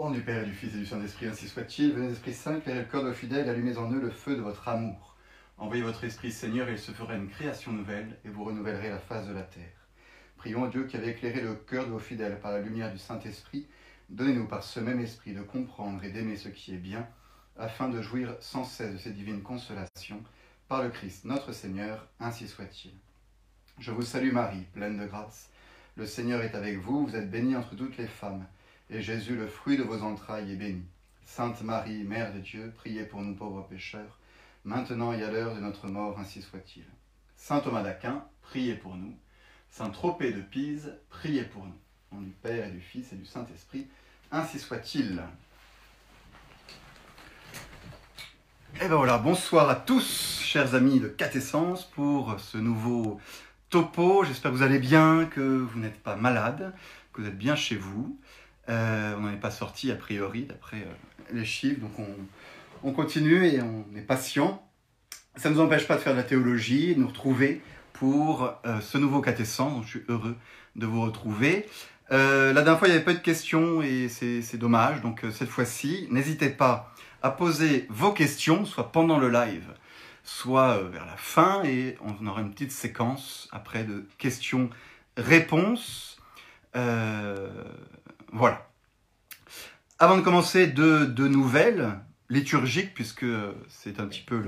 Au nom du Père et du Fils et du Saint-Esprit, ainsi soit-il. Venez, Esprit Saint, éclairez le cœur de fidèles, allumez en eux le feu de votre amour. Envoyez votre Esprit, Seigneur, et il se fera une création nouvelle, et vous renouvellerez la face de la terre. Prions Dieu qui avait éclairé le cœur de vos fidèles par la lumière du Saint-Esprit. Donnez-nous par ce même Esprit de comprendre et d'aimer ce qui est bien, afin de jouir sans cesse de ces divines consolations. Par le Christ, notre Seigneur, ainsi soit-il. Je vous salue Marie, pleine de grâce. Le Seigneur est avec vous, vous êtes bénie entre toutes les femmes et Jésus, le fruit de vos entrailles, est béni. Sainte Marie, Mère de Dieu, priez pour nous pauvres pécheurs, maintenant et à l'heure de notre mort, ainsi soit-il. Saint Thomas d'Aquin, priez pour nous. Saint Tropez de Pise, priez pour nous. Au nom du Père et du Fils et du Saint-Esprit, ainsi soit-il. Et ben voilà, bonsoir à tous, chers amis de Catessence, pour ce nouveau topo. J'espère que vous allez bien, que vous n'êtes pas malade, que vous êtes bien chez vous. Euh, on n'en est pas sorti a priori d'après euh, les chiffres, donc on, continue et on est patient. Ça ne nous empêche pas de faire de la théologie, de nous retrouver pour euh, ce nouveau catessant, donc je suis heureux de vous retrouver. la dernière fois, il n'y avait pas eu de questions et c'est dommage, donc cette fois-ci, n'hésitez pas à poser vos questions, soit pendant le live, soit vers la fin, et on aura une petite séquence après de questions-réponses. Voilà. Avant de commencer, deux, nouvelles liturgiques, puisque c'est un petit peu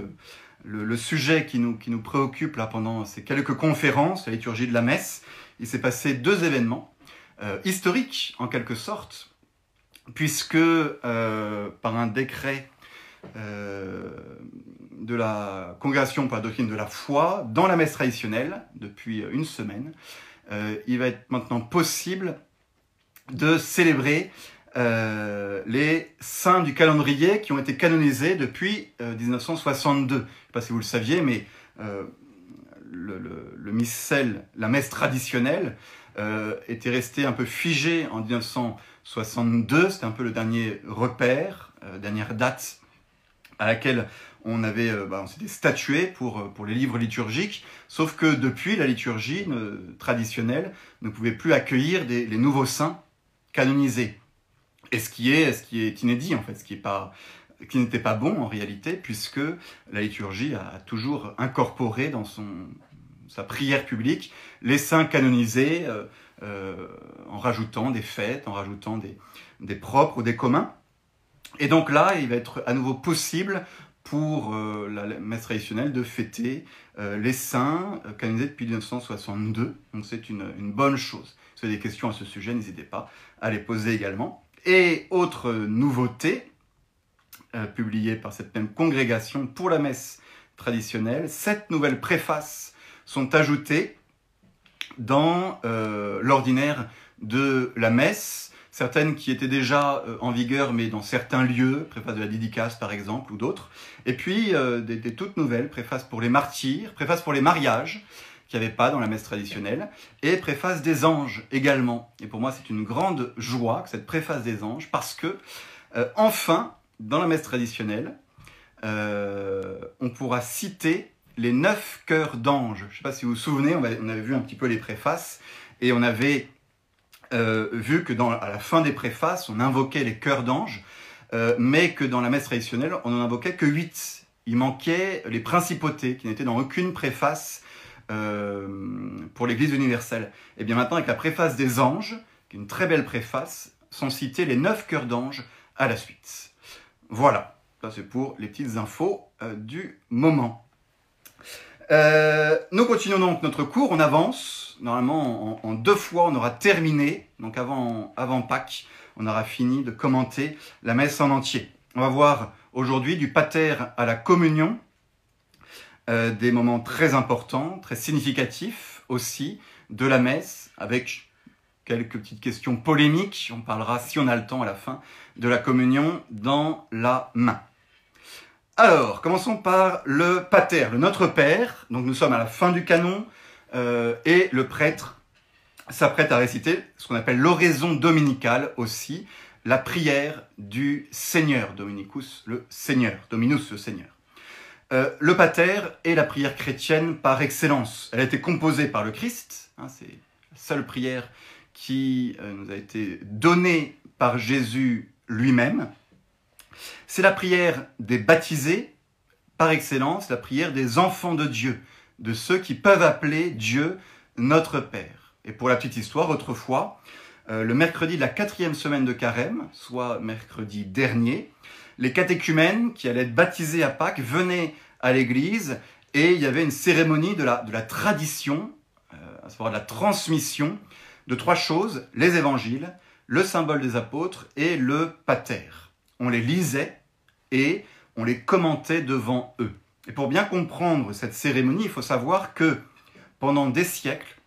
le, sujet qui nous, préoccupe là pendant ces quelques conférences, la liturgie de la messe. Il s'est passé deux événements euh, historiques en quelque sorte, puisque euh, par un décret euh, de la Congrégation pour la doctrine de la foi, dans la messe traditionnelle, depuis une semaine, il va être maintenant possible de célébrer euh, les saints du calendrier qui ont été canonisés depuis 1962. Euh, Je ne sais pas si vous le saviez, mais euh, le, missel, la messe traditionnelle, était resté un peu figé en 1962. C'était un peu le dernier repère, dernière date à laquelle on avait, bah, on s'était statué pour, pour les livres liturgiques, sauf que depuis la liturgie traditionnelle ne pouvait plus accueillir les nouveaux saints canonisé. Et ce qui est, ce qui est inédit en fait, ce qui est pas qui n'était pas bon en réalité, puisque la liturgie a toujours incorporé dans son, sa prière publique les saints canonisés euh, euh, en rajoutant des fêtes, en rajoutant des, des, propres ou des communs. Et donc là, il va être à nouveau possible pour euh, la messe traditionnelle de fêter les saints canonisés depuis 1962. Donc c'est une, une bonne chose. Si vous avez des questions à ce sujet, n'hésitez pas à les poser également. Et autre nouveauté, euh, publiée par cette même congrégation pour la messe traditionnelle, sept nouvelles préfaces sont ajoutées dans euh, l'ordinaire de la messe, certaines qui étaient déjà euh, en vigueur mais dans certains lieux, préface de la dédicace par exemple ou d'autres, et puis des, des, toutes nouvelles, préfaces pour les martyrs, préfaces pour les mariages, qu'il n'y avait pas dans la messe traditionnelle, et préface des anges également. Et pour moi, c'est une grande joie que cette préface des anges, parce que, euh, enfin, dans la messe traditionnelle, euh, on pourra citer les neuf cœurs d'anges. Je ne sais pas si vous vous souvenez, on, avait vu un petit peu les préfaces, et on avait euh, vu que dans, à la fin des préfaces, on invoquait les cœurs d'anges, mais que dans la messe traditionnelle, on n'en invoquait que huit. Il manquait les principautés, qui n'étaient dans aucune préface euh, pour l'Église universelle. Et bien maintenant, avec la préface des anges, qui est une très belle préface, sont cités les neuf cœurs d'anges à la suite. Voilà, ça c'est pour les petites infos euh, du moment. Euh, nous continuons donc notre cours, on avance. Normalement, en, deux fois, on aura terminé. Donc avant, avant Pâques, on aura fini de commenter la messe en entier. On va voir aujourd'hui du pater à la communion, euh, des moments très importants, très significatifs aussi de la messe, avec quelques petites questions polémiques. On parlera, si on a le temps à la fin, de la communion dans la main. Alors, commençons par le pater, le Notre Père. Donc nous sommes à la fin du canon euh, et le prêtre s'apprête à réciter ce qu'on appelle l'oraison dominicale aussi, la prière du Seigneur, Dominicus le Seigneur, Dominus le Seigneur. Euh, le pater est la prière chrétienne par excellence. Elle a été composée par le Christ. Hein, c'est la seule prière qui euh, nous a été donnée par Jésus lui-même. C'est la prière des baptisés, par excellence, la prière des enfants de Dieu, de ceux qui peuvent appeler Dieu notre Père. Et pour la petite histoire, autrefois, euh, le mercredi de la quatrième semaine de carême, soit mercredi dernier, les catéchumènes qui allaient être baptisés à Pâques venaient à l'église et il y avait une cérémonie de la, tradition, euh, à savoir de la transmission de trois choses, les évangiles, le symbole des apôtres et le pater. On les lisait et on les commentait devant eux. Et pour bien comprendre cette cérémonie, il faut savoir que pendant des siècles,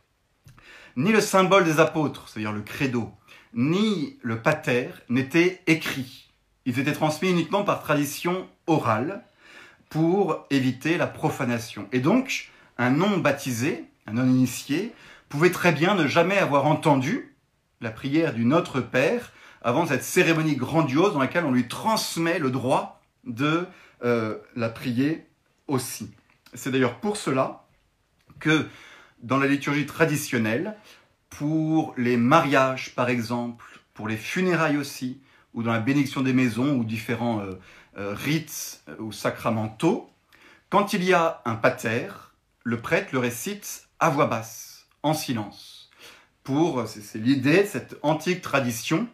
ni le symbole des apôtres, c'est-à-dire le credo, ni le pater n'étaient écrits. Ils étaient transmis uniquement par tradition orale pour éviter la profanation. Et donc, un non baptisé, un non initié, pouvait très bien ne jamais avoir entendu la prière du Notre Père avant cette cérémonie grandiose dans laquelle on lui transmet le droit de euh, la prier aussi. C'est d'ailleurs pour cela que dans la liturgie traditionnelle, pour les mariages par exemple, pour les funérailles aussi, ou dans la bénédiction des maisons ou différents euh, euh, rites ou sacramentaux, quand il y a un pater, le prêtre le récite à voix basse, en silence. Pour, c'est l'idée de cette antique tradition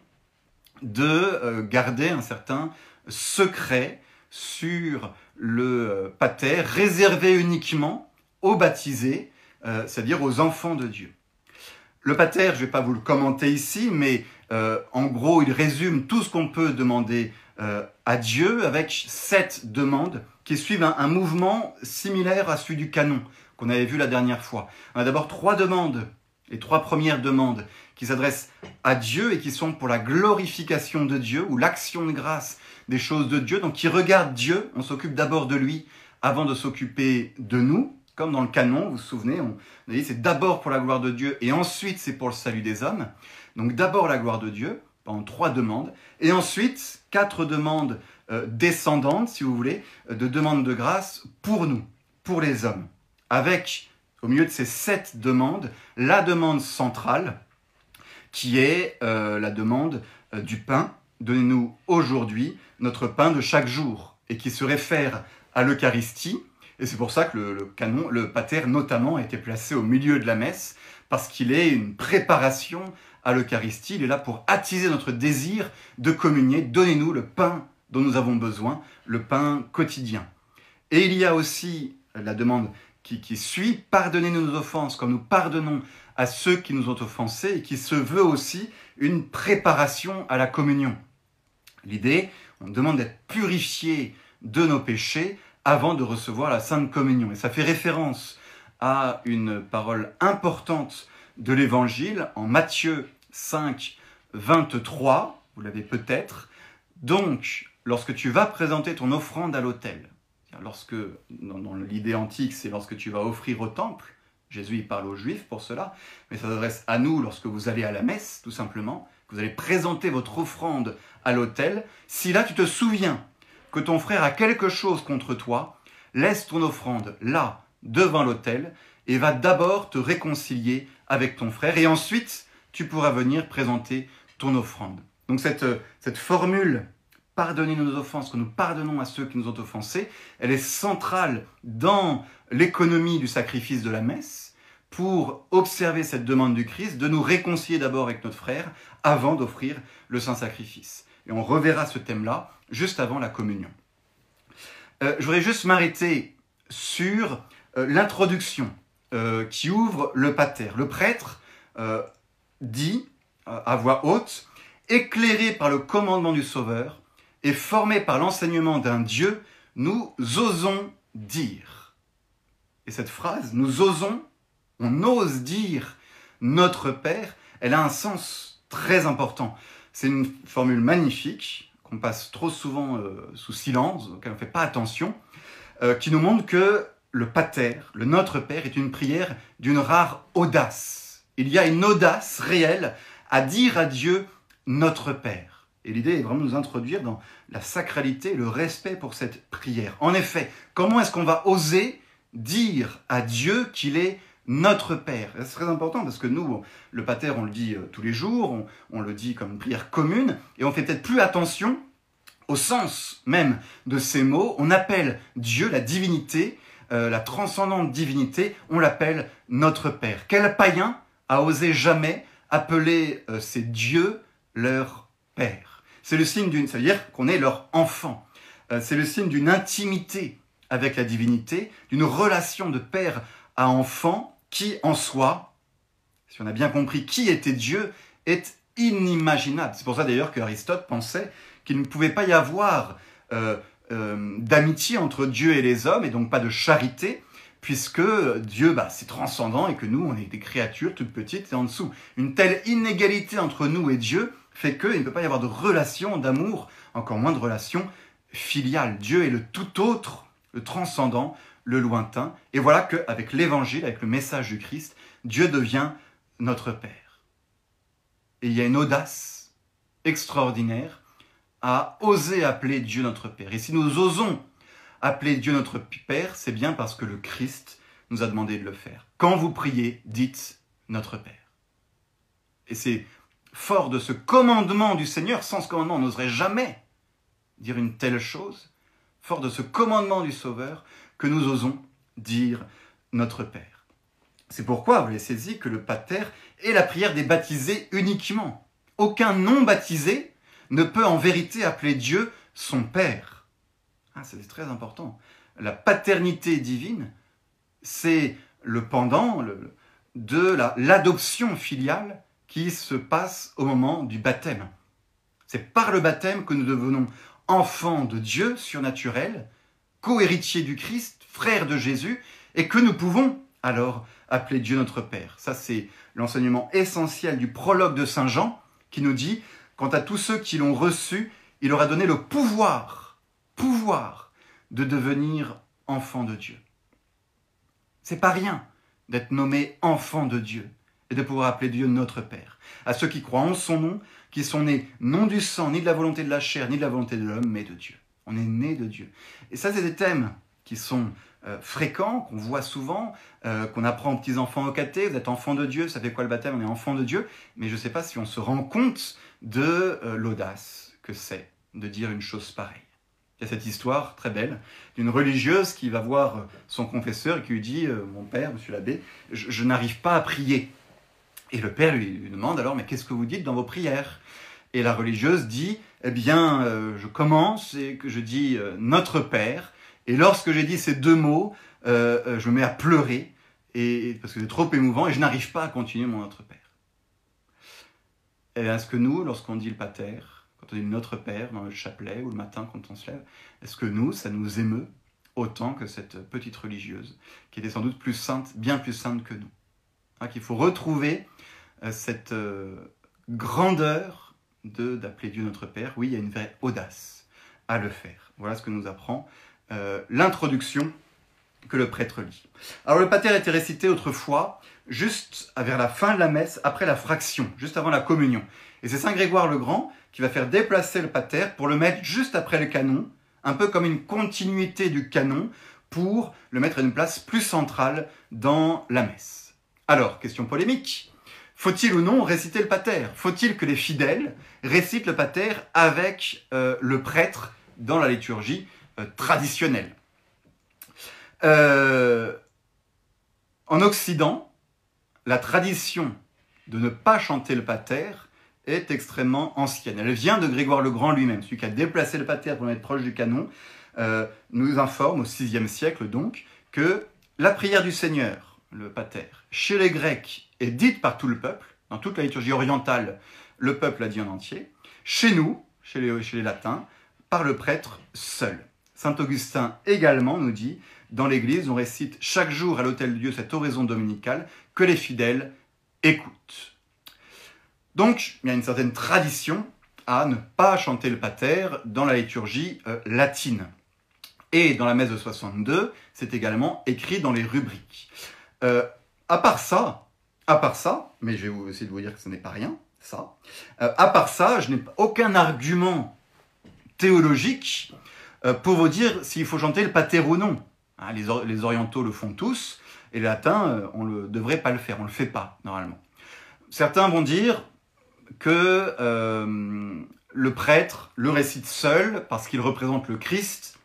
de garder un certain secret sur le euh, pater réservé uniquement aux baptisés, euh, c'est-à-dire aux enfants de Dieu. Le pater, je ne vais pas vous le commenter ici, mais euh, en gros, il résume tout ce qu'on peut demander à Dieu avec sept demandes qui suivent un, mouvement similaire à celui du canon qu'on avait vu la dernière fois. On a d'abord trois demandes, les trois premières demandes qui s'adressent à Dieu et qui sont pour la glorification de Dieu ou l'action de grâce des choses de Dieu. Donc, qui regarde Dieu, on s'occupe d'abord de lui avant de s'occuper de nous. Comme dans le canon, vous vous souvenez, c'est d'abord pour la gloire de Dieu et ensuite c'est pour le salut des hommes. Donc d'abord la gloire de Dieu, en trois demandes, et ensuite quatre demandes euh, descendantes, si vous voulez, euh, de demandes de grâce pour nous, pour les hommes. Avec, au milieu de ces sept demandes, la demande centrale, qui est euh, la demande du pain. Donnez-nous aujourd'hui notre pain de chaque jour et qui se réfère à l'Eucharistie. Et c'est pour ça que le, canon, le pater notamment, a été placé au milieu de la messe, parce qu'il est une préparation à l'Eucharistie. Il est là pour attiser notre désir de communier. Donnez-nous le pain dont nous avons besoin, le pain quotidien. Et il y a aussi la demande qui, qui suit, pardonnez-nous nos offenses comme nous pardonnons à ceux qui nous ont offensés et qui se veut aussi une préparation à la communion. L'idée, on demande d'être purifié de nos péchés avant de recevoir la Sainte Communion. Et ça fait référence à une parole importante de l'Évangile en Matthieu 5, 23, vous l'avez peut-être. Donc, lorsque tu vas présenter ton offrande à l'autel, lorsque, dans, l'idée antique, c'est lorsque tu vas offrir au temple, Jésus il parle aux Juifs pour cela, mais ça s'adresse à nous lorsque vous allez à la messe, tout simplement, que vous allez présenter votre offrande à l'autel, si là tu te souviens que ton frère a quelque chose contre toi, laisse ton offrande là, devant l'autel, et va d'abord te réconcilier avec ton frère, et ensuite tu pourras venir présenter ton offrande. Donc cette, cette formule pardonnez nos offenses, que nous pardonnons à ceux qui nous ont offensés, elle est centrale dans l'économie du sacrifice de la messe pour observer cette demande du Christ de nous réconcilier d'abord avec notre frère avant d'offrir le saint sacrifice. Et on reverra ce thème-là juste avant la communion. Euh, je voudrais juste m'arrêter sur euh, l'introduction euh, qui ouvre le pater. Le prêtre dit à voix haute, éclairé par le commandement du Sauveur et formé par l'enseignement d'un Dieu, nous osons dire. Et cette phrase, nous osons, on ose dire notre Père, elle a un sens très important. C'est une formule magnifique qu'on passe trop souvent euh, sous silence, auquel on ne fait pas attention, euh, qui nous montre que le pater, le Notre Père, est une prière d'une rare audace. Il y a une audace réelle à dire à Dieu Notre Père. Et l'idée est vraiment de nous introduire dans la sacralité, le respect pour cette prière. En effet, comment est-ce qu'on va oser dire à Dieu qu'il est notre Père? C'est très important parce que nous, le Pater, on le dit euh, tous les jours, on, le dit comme une prière commune, et on fait peut-être plus attention au sens même de ces mots. On appelle Dieu, la divinité, euh, la transcendante divinité, on l'appelle notre Père. Quel païen a osé jamais appeler euh, ces dieux leur Père? C'est le signe d'une, ça veut dire qu'on est leur enfant. c'est le signe d'une intimité avec la divinité, d'une relation de père à enfant qui en soi, si on a bien compris qui était Dieu, est inimaginable. C'est pour ça d'ailleurs qu'Aristote pensait qu'il ne pouvait pas y avoir euh, euh, d'amitié entre Dieu et les hommes, et donc pas de charité, puisque Dieu, bah, c'est transcendant et que nous, on est des créatures toutes petites et en dessous. Une telle inégalité entre nous et Dieu fait qu'il ne peut pas y avoir de relation d'amour, encore moins de relation filiale. Dieu est le tout autre, le transcendant, le lointain. Et voilà qu'avec l'évangile, avec le message du Christ, Dieu devient notre Père. Et il y a une audace extraordinaire à oser appeler Dieu notre Père. Et si nous osons appeler Dieu notre Père, c'est bien parce que le Christ nous a demandé de le faire. Quand vous priez, dites notre Père. Et c'est fort de ce commandement du Seigneur, sans ce commandement, on n'oserait jamais dire une telle chose, fort de ce commandement du Sauveur, que nous osons dire notre Père. C'est pourquoi, vous l'avez saisi, que le Pater est la prière des baptisés uniquement. Aucun non baptisé ne peut en vérité appeler Dieu son Père. Ah, c'est très important. La paternité divine, c'est le pendant de l'adoption filiale qui se passe au moment du baptême. C'est par le baptême que nous devenons enfants de Dieu surnaturel, co-héritier du Christ, frère de Jésus, et que nous pouvons alors appeler Dieu notre Père. Ça, c'est l'enseignement essentiel du prologue de Saint Jean qui nous dit, quant à tous ceux qui l'ont reçu, il leur a donné le pouvoir, pouvoir de devenir enfants de Dieu. C'est pas rien d'être nommé enfant de Dieu et de pouvoir appeler Dieu notre Père. À ceux qui croient en son nom, qui sont nés non du sang, ni de la volonté de la chair, ni de la volonté de l'homme, mais de Dieu. On est né de Dieu. Et ça, c'est des thèmes qui sont euh, fréquents, qu'on voit souvent, euh, qu'on apprend aux petits-enfants au caté. Vous êtes enfant de Dieu, ça fait quoi le baptême? On est enfant de Dieu. Mais je ne sais pas si on se rend compte de euh, l'audace que c'est de dire une chose pareille. Il y a cette histoire très belle d'une religieuse qui va voir son confesseur et qui lui dit Mon père, monsieur l'abbé, je, n'arrive pas à prier. Et le père lui, demande alors Mais qu'est-ce que vous dites dans vos prières? Et la religieuse dit eh bien, euh, je commence et que je dis euh, Notre Père. Et lorsque j'ai dit ces deux mots, euh, je me mets à pleurer et, parce que c'est trop émouvant et je n'arrive pas à continuer mon Notre Père. Et est-ce que nous, lorsqu'on dit le Pater, quand on dit Notre Père dans le chapelet ou le matin quand on se lève, est-ce que nous, ça nous émeut autant que cette petite religieuse, qui était sans doute plus sainte, bien plus sainte que nous? Hein, Qu'il faut retrouver cette grandeur d'appeler Dieu notre Père, oui, il y a une vraie audace à le faire. Voilà ce que nous apprend euh, l'introduction que le prêtre lit. Alors le pater était récité autrefois juste vers la fin de la messe, après la fraction, juste avant la communion. Et c'est Saint Grégoire le Grand qui va faire déplacer le pater pour le mettre juste après le canon, un peu comme une continuité du canon, pour le mettre à une place plus centrale dans la messe. Alors, question polémique, faut-il ou non réciter le pater? Faut-il que les fidèles récitent le pater avec euh, le prêtre dans la liturgie euh, traditionnelle? Euh, En Occident, la tradition de ne pas chanter le pater est extrêmement ancienne. Elle vient de Grégoire le Grand lui-même, celui qui a déplacé le pater pour mettre proche du canon, nous informe au VIe siècle donc que la prière du Seigneur, le pater, chez les Grecs est dite par tout le peuple, dans toute la liturgie orientale, le peuple l'a dit en entier, chez nous, chez les, chez les latins, par le prêtre seul. Saint Augustin également nous dit, dans l'Église, on récite chaque jour à l'autel de Dieu cette oraison dominicale que les fidèles écoutent. Donc, il y a une certaine tradition à ne pas chanter le pater dans la liturgie euh, latine. Et dans la messe de 62, c'est également écrit dans les rubriques. Euh, à part ça, à part ça, mais je vais essayer de vous dire que ce n'est pas rien, ça. Euh, à part ça, je n'ai aucun argument théologique pour vous dire s'il faut chanter le pater ou non. Hein, les, orientaux le font tous, et les latins, euh, on ne devrait pas le faire, on ne le fait pas normalement. Certains vont dire que euh, le prêtre le récite seul parce qu'il représente le Christ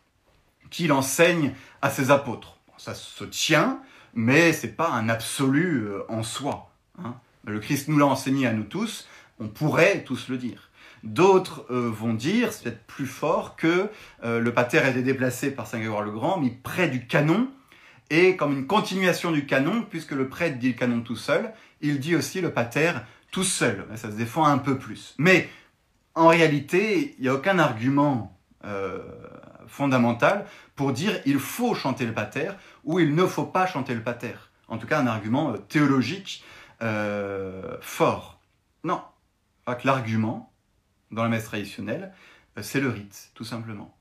qu'il enseigne à ses apôtres. ça se tient, mais c'est pas un absolu euh, en soi. Hein. Le Christ nous l'a enseigné à nous tous, on pourrait tous le dire. D'autres euh, vont dire, c'est peut-être plus fort, que euh, le pater a été déplacé par Saint Grégoire le Grand, mis près du canon, et comme une continuation du canon, puisque le prêtre dit le canon tout seul, il dit aussi le pater tout seul. Ça se défend un peu plus. Mais en réalité, il n'y a aucun argument euh, fondamental pour dire il faut chanter le pater ou il ne faut pas chanter le pater. En tout cas, un argument théologique fort. Non, pas que l'argument, dans la messe traditionnelle, euh, c'est le rite, tout simplement.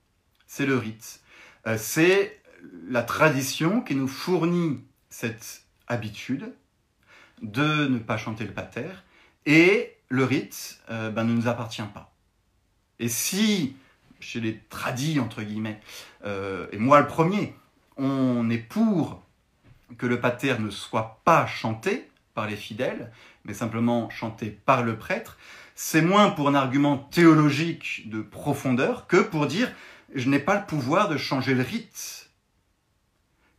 C'est le rite. Euh, c'est la tradition qui nous fournit cette habitude de ne pas chanter le pater, et le rite euh, ben, ne nous appartient pas. Et si, chez les tradis, entre guillemets, et moi le premier, on est pour que le pater ne soit pas chanté par les fidèles, mais simplement chanté par le prêtre, c'est moins pour un argument théologique de profondeur que pour dire je n'ai pas le pouvoir de changer le rite.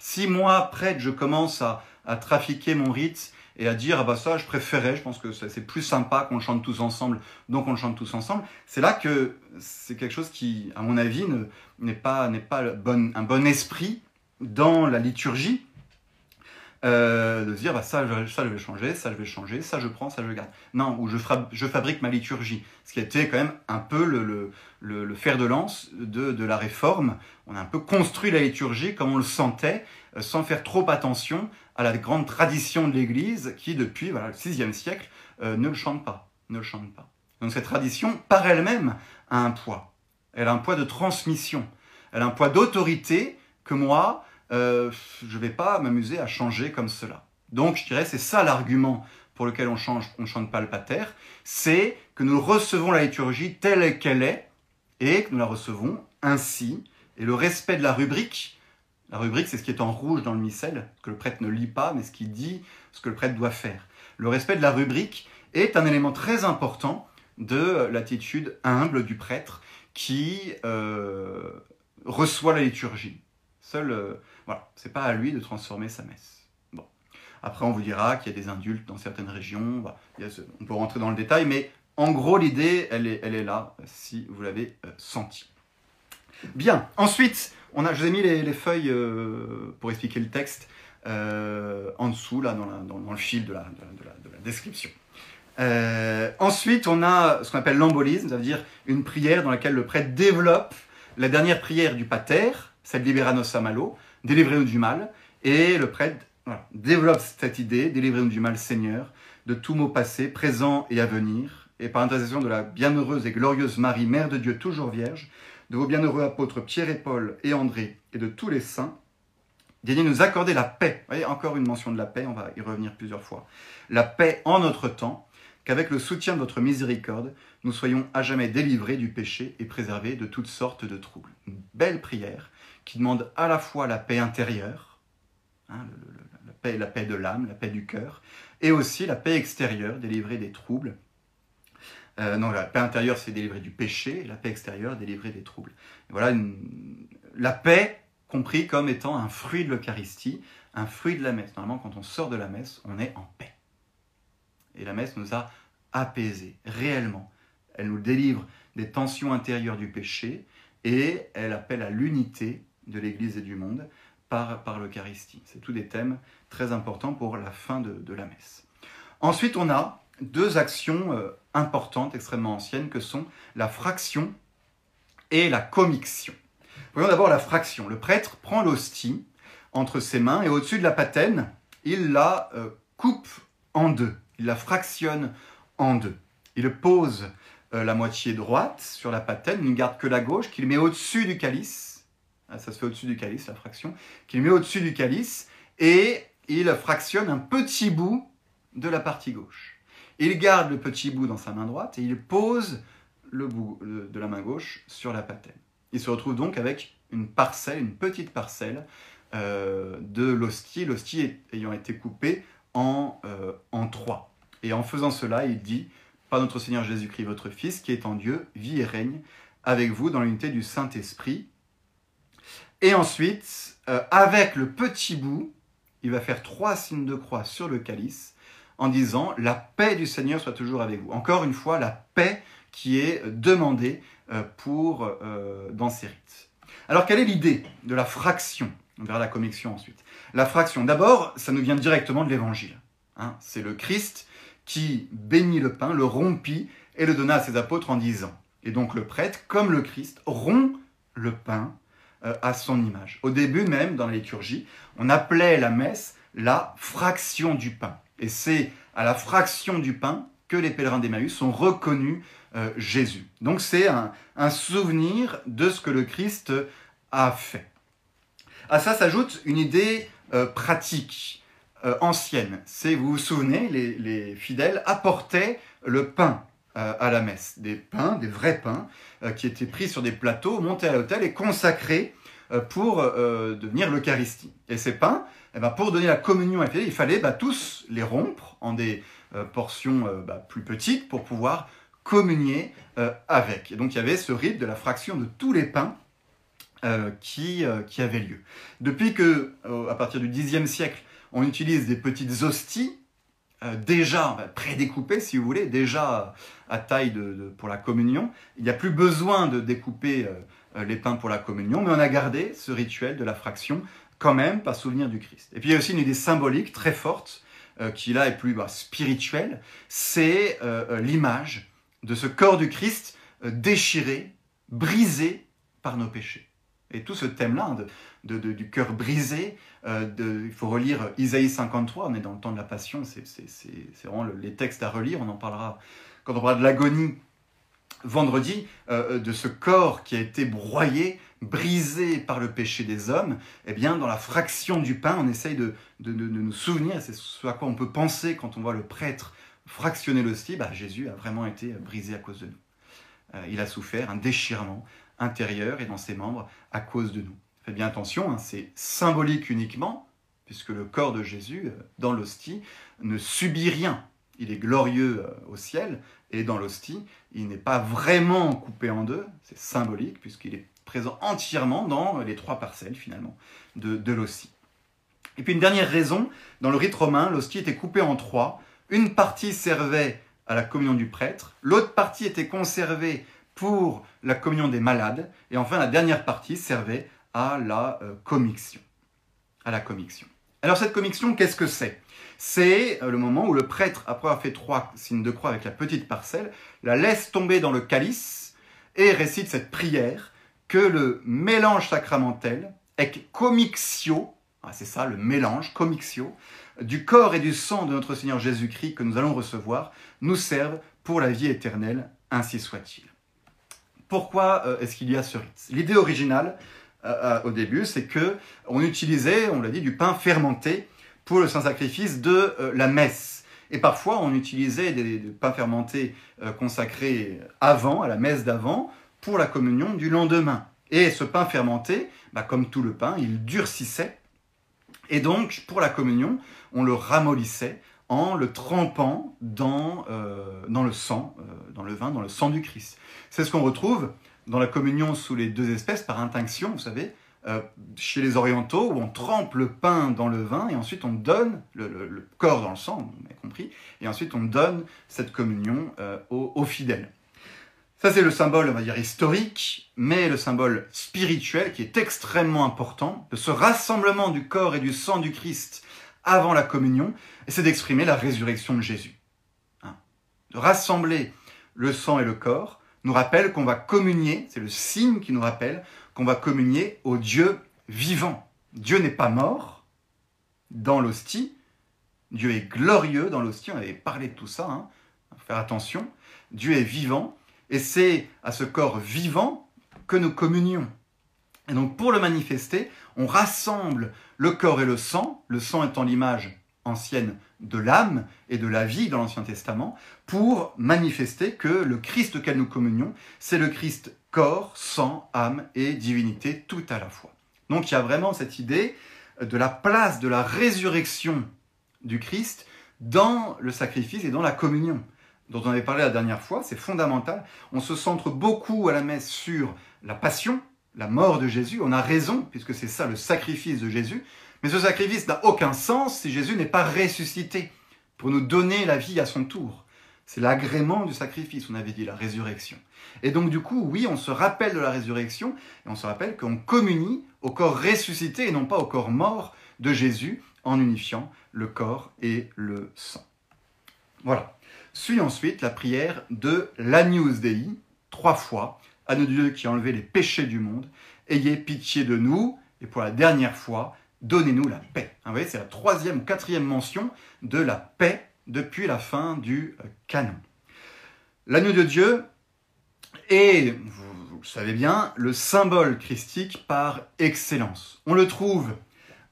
Si moi, prêtre, je commence à, trafiquer mon rite et à dire ah bah ça je préférais, je pense que c'est plus sympa qu'on chante tous ensemble, donc on chante tous ensemble, c'est là que c'est quelque chose qui, à mon avis, n'est pas, n'est pas un bon esprit dans la liturgie euh, de se dire bah, ça, ça je vais changer, ça je vais changer, ça je prends, ça je garde. Non, ou je, je fabrique ma liturgie. Ce qui a été quand même un peu le, le, fer de lance de, de, la réforme. On a un peu construit la liturgie comme on le sentait, euh, sans faire trop attention à la grande tradition de l'Église qui, depuis le VIe siècle, euh, ne le chante pas. Ne le chante pas. Donc cette tradition, par elle-même, a un poids. Elle a un poids de transmission. Elle a un poids d'autorité que moi, euh, je ne vais pas m'amuser à changer comme cela. Donc je dirais c'est ça l'argument pour lequel on change, on chante pas le pater, c'est que nous recevons la liturgie telle qu'elle est et que nous la recevons ainsi. Et le respect de la rubrique, la rubrique c'est ce qui est en rouge dans le missel, que le prêtre ne lit pas, mais ce qui dit ce que le prêtre doit faire. Le respect de la rubrique est un élément très important de l'attitude humble du prêtre qui euh, reçoit la liturgie. Seul, euh, voilà, c'est pas à lui de transformer sa messe. Bon. Après, on vous dira qu'il y a des indultes dans certaines régions. on peut rentrer dans le détail, mais en gros, l'idée, elle est, là, si vous l'avez euh, senti. Bien. Ensuite, on a, je vous ai mis les, feuilles euh, pour expliquer le texte en dessous, là, dans, le fil de la, description. ensuite, on a ce qu'on appelle l'embolisme, ça veut dire une prière dans laquelle le prêtre développe la dernière prière du pater, celle Libera nos Malo, délivrez-nous du mal. Et le prêtre développe cette idée, délivrez-nous du mal, Seigneur, de tous maux passés, présents et à venir. Et par intercession de la bienheureuse et glorieuse Marie, Mère de Dieu, toujours vierge, de vos bienheureux apôtres Pierre et Paul et André, et de tous les saints, daignez nous accorder la paix. Vous voyez, encore une mention de la paix, on va y revenir plusieurs fois. La paix en notre temps, qu'avec le soutien de votre miséricorde, nous soyons à jamais délivrés du péché et préservés de toutes sortes de troubles. Belle prière qui demande à la fois la paix intérieure, hein, la, paix, de l'âme, la paix du cœur, et aussi la paix extérieure, délivrer des troubles. Euh, non, la paix intérieure, c'est délivrer du péché, et la paix extérieure, délivrer des troubles. voilà, la paix compris comme étant un fruit de l'Eucharistie, un fruit de la messe. Normalement, quand on sort de la messe, on est en paix. Et la messe nous a apaisés, réellement. Elle nous délivre des tensions intérieures du péché et elle appelle à l'unité de l'Église et du monde par, l'Eucharistie. C'est tous des thèmes très importants pour la fin de, la messe. Ensuite, on a deux actions euh, importantes, extrêmement anciennes, que sont la fraction et la commixion. Voyons d'abord la fraction. Le prêtre prend l'hostie entre ses mains et au-dessus de la patène, il la euh, coupe en deux. Il la fractionne en deux. Il pose euh, la moitié droite sur la patène, il ne garde que la gauche, qu'il met au-dessus du calice ça se fait au-dessus du calice, la fraction, qu'il met au-dessus du calice, et il fractionne un petit bout de la partie gauche. Il garde le petit bout dans sa main droite et il pose le bout de la main gauche sur la patène. Il se retrouve donc avec une parcelle, une petite parcelle de l'hostie, l'hostie ayant été coupée en, en trois. Et en faisant cela, il dit, par notre Seigneur Jésus-Christ, votre Fils, qui est en Dieu, vit et règne avec vous dans l'unité du Saint-Esprit. Et ensuite, avec le petit bout, il va faire trois signes de croix sur le calice en disant La paix du Seigneur soit toujours avec vous. Encore une fois, la paix qui est demandée euh, pour, euh, dans ces rites. Alors, quelle est l'idée de la fraction? On verra la commission ensuite. La fraction, d'abord, ça nous vient directement de l'Évangile. Hein. C'est le Christ qui bénit le pain, le rompit et le donna à ses apôtres en disant. Et donc le prêtre, comme le Christ, rompt le pain euh, à son image. Au début même, dans la liturgie, on appelait la messe la fraction du pain. Et c'est à la fraction du pain que les pèlerins d'Emmaüs ont reconnu euh, Jésus. Donc c'est un, souvenir de ce que le Christ a fait. À ça s'ajoute une idée euh, pratique, ancienne. C'est, vous vous souvenez, les, les fidèles apportaient le pain à la messe. Des pains, des vrais pains, euh, qui étaient pris sur des plateaux, montés à l'autel et consacrés euh, pour euh, devenir l'Eucharistie. Et ces pains, eh ben, pour donner la communion à la il fallait bah, tous les rompre en des portions bah, plus petites pour pouvoir communier avec. Et donc il y avait ce rite de la fraction de tous les pains qui, qui avait lieu. Depuis que, à partir du Xe siècle, on utilise des petites hosties, euh, déjà bah, prédécoupé, si vous voulez, déjà à taille de, pour la communion. Il n'y a plus besoin de découper euh, euh, les pains pour la communion, mais on a gardé ce rituel de la fraction quand même par souvenir du Christ. Et puis il y a aussi une idée symbolique très forte, qui là est plus bah, spirituelle, c'est l'image de ce corps du Christ déchiré, brisé par nos péchés. Et tout ce thème-là du cœur brisé, euh, il faut relire Isaïe 53, on est dans le temps de la Passion, c'est vraiment les textes à relire, on en parlera quand on parlera de l'agonie vendredi, euh, euh, de ce corps qui a été broyé, brisé par le péché des hommes, eh bien, dans la fraction du pain, on essaye de, nous souvenir, c'est ce à quoi on peut penser quand on voit le prêtre fractionner l'hostie, bah, Jésus a vraiment été brisé à cause de nous. il a souffert un déchirement intérieur et dans ses membres à cause de nous. Faites bien attention, hein, c'est symbolique uniquement, puisque le corps de Jésus, euh, dans l'hostie, ne subit rien. Il est glorieux euh, au ciel, et dans l'hostie, il n'est pas vraiment coupé en deux, c'est symbolique, puisqu'il est présent entièrement dans les trois parcelles, finalement, de, de l'hostie. Et puis une dernière raison, dans le rite romain, l'hostie était coupée en trois. Une partie servait à la communion du prêtre, l'autre partie était conservée pour la communion des malades, et enfin la dernière partie servait à la euh. Alors cette commixion, qu'est-ce que c'est? C'est euh, le moment où le prêtre, après avoir fait trois signes de croix avec la petite parcelle, la laisse tomber dans le calice et récite cette prière que le mélange sacramentel, ec commixio, ah, c'est ça le mélange, commixio, du corps et du sang de notre Seigneur Jésus-Christ que nous allons recevoir, nous serve pour la vie éternelle, ainsi soit-il. Pourquoi euh, est-ce qu'il y a ce rite? L'idée originale, euh, euh, au début, c'est que on utilisait, on l'a dit, du pain fermenté pour le saint sacrifice de la messe. Et parfois, on utilisait des, pains fermentés consacrés avant, à la messe d'avant, pour la communion du lendemain. Et ce pain fermenté, bah, comme tout le pain, il durcissait. Et donc, pour la communion, on le ramollissait en le trempant dans, dans le sang, dans le vin, dans le sang du Christ. C'est ce qu'on retrouve dans la communion sous les deux espèces par intinction, vous savez, euh, chez les orientaux, où on trempe le pain dans le vin et ensuite on donne le, corps dans le sang, on a compris, et ensuite on donne cette communion euh, aux, fidèles. Ça c'est le symbole, on va dire, historique, mais le symbole spirituel qui est extrêmement important, de ce rassemblement du corps et du sang du Christ avant la communion, c'est d'exprimer la résurrection de Jésus. Hein. de rassembler le sang et le corps nous rappelle qu'on va communier, c'est le signe qui nous rappelle qu'on va communier au Dieu vivant. Dieu n'est pas mort dans l'hostie, Dieu est glorieux dans l'hostie, on avait parlé de tout ça, hein. faire attention, Dieu est vivant, et c'est à ce corps vivant que nous communions. Et donc pour le manifester, on rassemble le corps et le sang, le sang étant l'image ancienne de l'âme et de la vie dans l'Ancien Testament pour manifester que le Christ auquel nous communions, c'est le Christ corps, sang, âme et divinité tout à la fois. Donc il y a vraiment cette idée de la place de la résurrection du Christ dans le sacrifice et dans la communion, dont on avait parlé la dernière fois, c'est fondamental. On se centre beaucoup à la messe sur la passion, la mort de Jésus, on a raison, puisque c'est ça le sacrifice de Jésus, mais ce sacrifice n'a aucun sens si Jésus n'est pas ressuscité pour nous donner la vie à son tour. C'est l'agrément du sacrifice, on avait dit, la résurrection. Et donc du coup, oui, on se rappelle de la résurrection, et on se rappelle qu'on communie au corps ressuscité et non pas au corps mort de Jésus, en unifiant le corps et le sang. Voilà. Suit ensuite la prière de l'Agnus Dei, trois fois, à notre Dieu qui a enlevé les péchés du monde, ayez pitié de nous, et pour la dernière fois, donnez-nous la paix. Vous voyez, c'est la troisième ou quatrième mention de la paix depuis la fin du euh, canon. L'agneau de Dieu est, vous, le savez bien, le symbole christique par excellence. On le trouve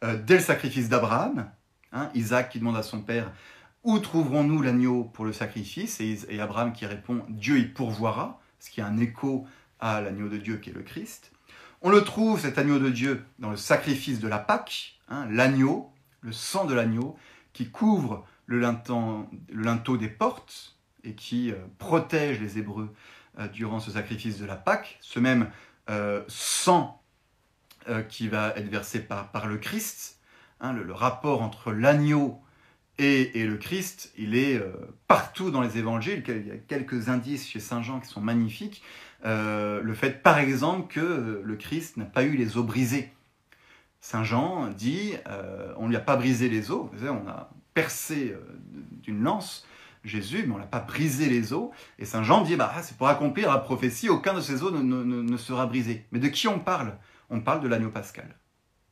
euh, dès le sacrifice d'Abraham, hein, Isaac qui demande à son père où trouverons-nous l'agneau pour le sacrifice? Et, et, Abraham qui répond Dieu y pourvoira, ce qui est un écho à l'agneau de Dieu qui est le Christ. On le trouve, cet agneau de Dieu, dans le sacrifice de la Pâque, hein, l'agneau, le sang de l'agneau, qui couvre le, linteau, des portes et qui euh, protège les Hébreux euh, durant ce sacrifice de la Pâque, ce même euh, sang qui va être versé par, le Christ, hein, le, rapport entre l'agneau et, et, le Christ, il est partout dans les évangiles. Il y a quelques indices chez Saint Jean qui sont magnifiques. Le fait, par exemple, que le Christ n'a pas eu les os brisés. Saint Jean dit, on ne lui a pas brisé les os, on a percé euh, d'une lance Jésus, mais on n'a pas brisé les os. Et Saint Jean dit, bah, c'est pour accomplir la prophétie, aucun de ces os ne, sera brisé. Mais de qui on parle? On parle de l'agneau pascal.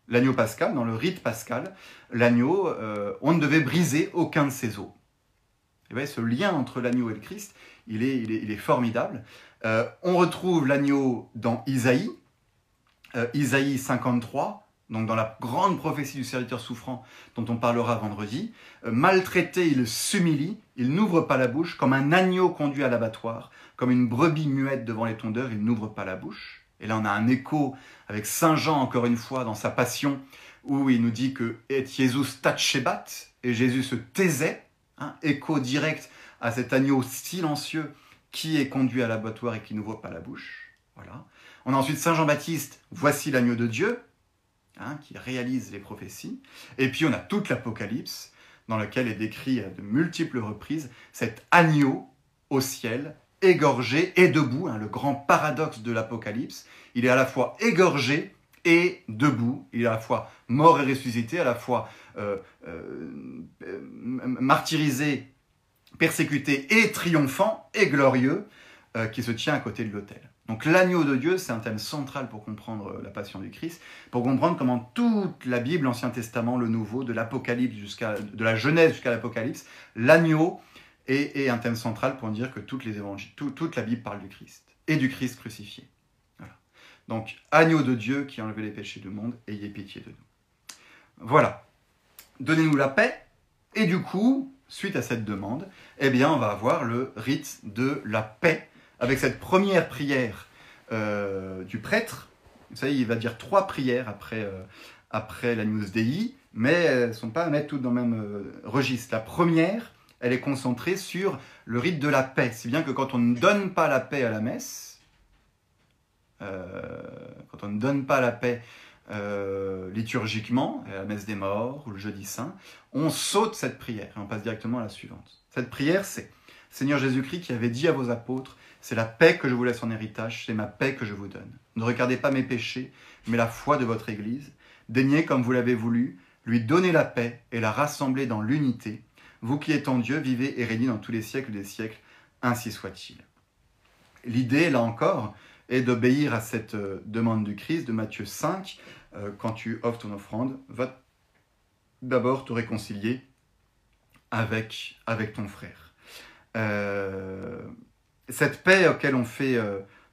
L'agneau pascal, dans le rite pascal, l'agneau, euh, on ne devait briser aucun de ses os. Et bien, ce lien entre l'agneau et le Christ, il est, formidable. Euh, on retrouve l'agneau dans Isaïe, Isaïe 53, donc dans la grande prophétie du serviteur souffrant dont on parlera vendredi, euh, maltraité, il s'humilie, il n'ouvre pas la bouche, comme un agneau conduit à l'abattoir, comme une brebis muette devant les tondeurs, il n'ouvre pas la bouche. Et là, on a un écho avec Saint Jean, encore une fois, dans sa passion, où il nous dit que et Jésus tachebat, et Jésus se taisait, hein, écho direct à cet agneau silencieux qui est conduit à l'abattoir et qui n'ouvre pas la bouche. Voilà. On a ensuite Saint Jean-Baptiste, voici l'agneau de Dieu, Hein, qui réalise les prophéties. Et puis on a toute l'Apocalypse, dans laquelle est décrit à de multiples reprises cet agneau au ciel, égorgé et debout, hein, le grand paradoxe de l'Apocalypse. Il est à la fois égorgé et debout, il est à la fois mort et ressuscité, à la fois euh, euh, martyrisé, persécuté et triomphant et glorieux, euh, qui se tient à côté de l'autel. Donc l'agneau de Dieu, c'est un thème central pour comprendre la passion du Christ, pour comprendre comment toute la Bible, l'Ancien Testament, le Nouveau, de l'Apocalypse jusqu'à de la Genèse jusqu'à l'Apocalypse, l'agneau est, un thème central pour dire que toutes les évangiles, toute la Bible parle du Christ et du Christ crucifié. Donc agneau de Dieu qui a enlevé les péchés du monde, ayez pitié de nous. Voilà. Donnez-nous la paix. Et du coup, suite à cette demande, eh bien, on va avoir le rite de la paix avec cette première prière euh, du prêtre. Vous savez, il va dire trois prières après, euh, après la news Dei, mais elles ne sont pas à mettre toutes dans le même euh, registre. La première, elle est concentrée sur le rite de la paix, si bien que quand on ne donne pas la paix à la messe, quand on ne donne pas la paix liturgiquement, à la messe des morts ou le jeudi saint, on saute cette prière et on passe directement à la suivante. Cette prière, c'est Seigneur Jésus-Christ qui avait dit à vos apôtres, c'est la paix que je vous laisse en héritage, c'est ma paix que je vous donne. Ne regardez pas mes péchés, mais la foi de votre Église. Daignez, comme vous l'avez voulu, lui donner la paix et la rassembler dans l'unité. Vous qui êtes en Dieu, vivez et régnez dans tous les siècles des siècles, ainsi soit-il. L'idée, là encore, est d'obéir à cette euh, demande du Christ de Matthieu 5. Euh, quand tu offres ton offrande, va d'abord te réconcilier avec, ton frère. Euh, cette paix auquel on fait,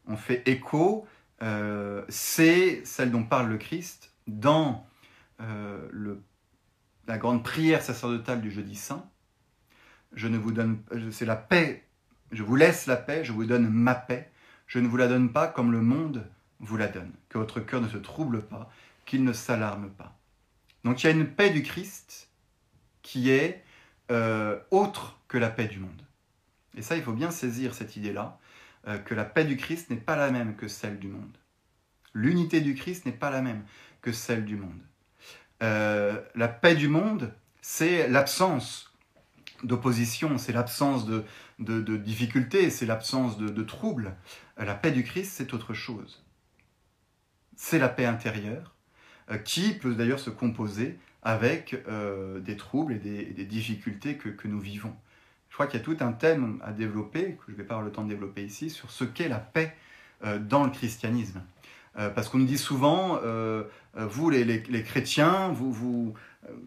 on fait écho, c'est celle dont parle le Christ dans le, la grande prière sacerdotale du jeudi saint. Je ne vous donne, c'est la paix. Je vous laisse la paix, je vous donne ma paix. Je ne vous la donne pas comme le monde vous la donne. Que votre cœur ne se trouble pas, qu'il ne s'alarme pas. Donc il y a une paix du Christ qui est euh, autre que la paix du monde. Et ça, il faut bien saisir cette idée-là, euh, que la paix du Christ n'est pas la même que celle du monde. L'unité du Christ n'est pas la même que celle du monde. Euh, la paix du monde, c'est l'absence d'opposition, c'est l'absence de, de, difficultés, c'est l'absence de, troubles. La paix du Christ, c'est autre chose. C'est la paix intérieure, qui peut d'ailleurs se composer avec euh, des troubles et des, difficultés que, nous vivons. Je crois qu'il y a tout un thème à développer, que je ne vais pas avoir le temps de développer ici, sur ce qu'est la paix euh, dans le christianisme. Euh, parce qu'on nous dit souvent, vous les, chrétiens, vous, vous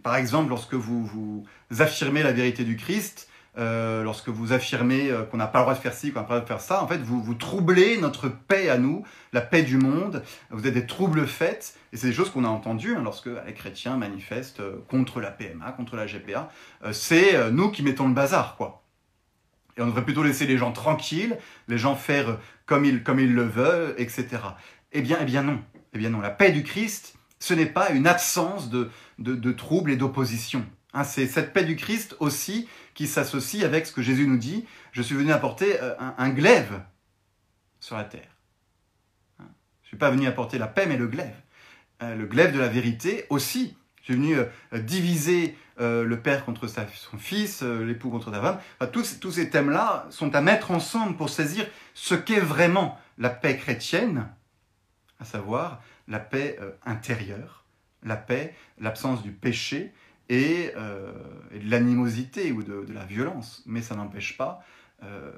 par exemple, lorsque vous, vous affirmez la vérité du Christ, euh, lorsque vous affirmez euh, qu'on n'a pas le droit de faire ci, qu'on n'a pas le droit de faire ça, en fait, vous, vous troublez notre paix à nous, la paix du monde. Vous êtes des troubles faits, et c'est des choses qu'on a entendues hein, lorsque les chrétiens manifestent euh, contre la PMA, contre la GPA. c'est nous qui mettons le bazar, quoi. Et on devrait plutôt laisser les gens tranquilles, les gens faire comme ils, comme ils le veulent, etc. Eh bien, eh bien non. Eh bien non. La paix du Christ, ce n'est pas une absence de, de, de troubles et d'opposition. Hein, c'est cette paix du Christ aussi qui s'associe avec ce que Jésus nous dit, je suis venu apporter euh, un, glaive sur la terre. Hein, je ne suis pas venu apporter la paix, mais le glaive. Euh, le glaive de la vérité aussi. Je suis venu euh, diviser le père contre son fils, l'époux contre sa femme. tous, tous ces thèmes-là sont à mettre ensemble pour saisir ce qu'est vraiment la paix chrétienne, à savoir la paix intérieure, la paix, l'absence du péché, euh, et, de l'animosité ou de, la violence. Mais ça n'empêche pas euh,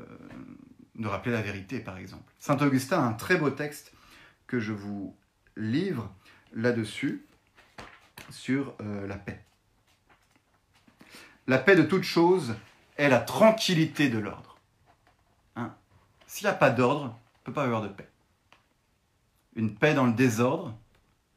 de rappeler la vérité, par exemple. Saint Augustin a un très beau texte que je vous livre là-dessus, sur euh, la paix. La paix de toute chose est la tranquillité de l'ordre. Hein S'il n'y a pas d'ordre, il ne peut pas y avoir de paix. Une paix dans le désordre,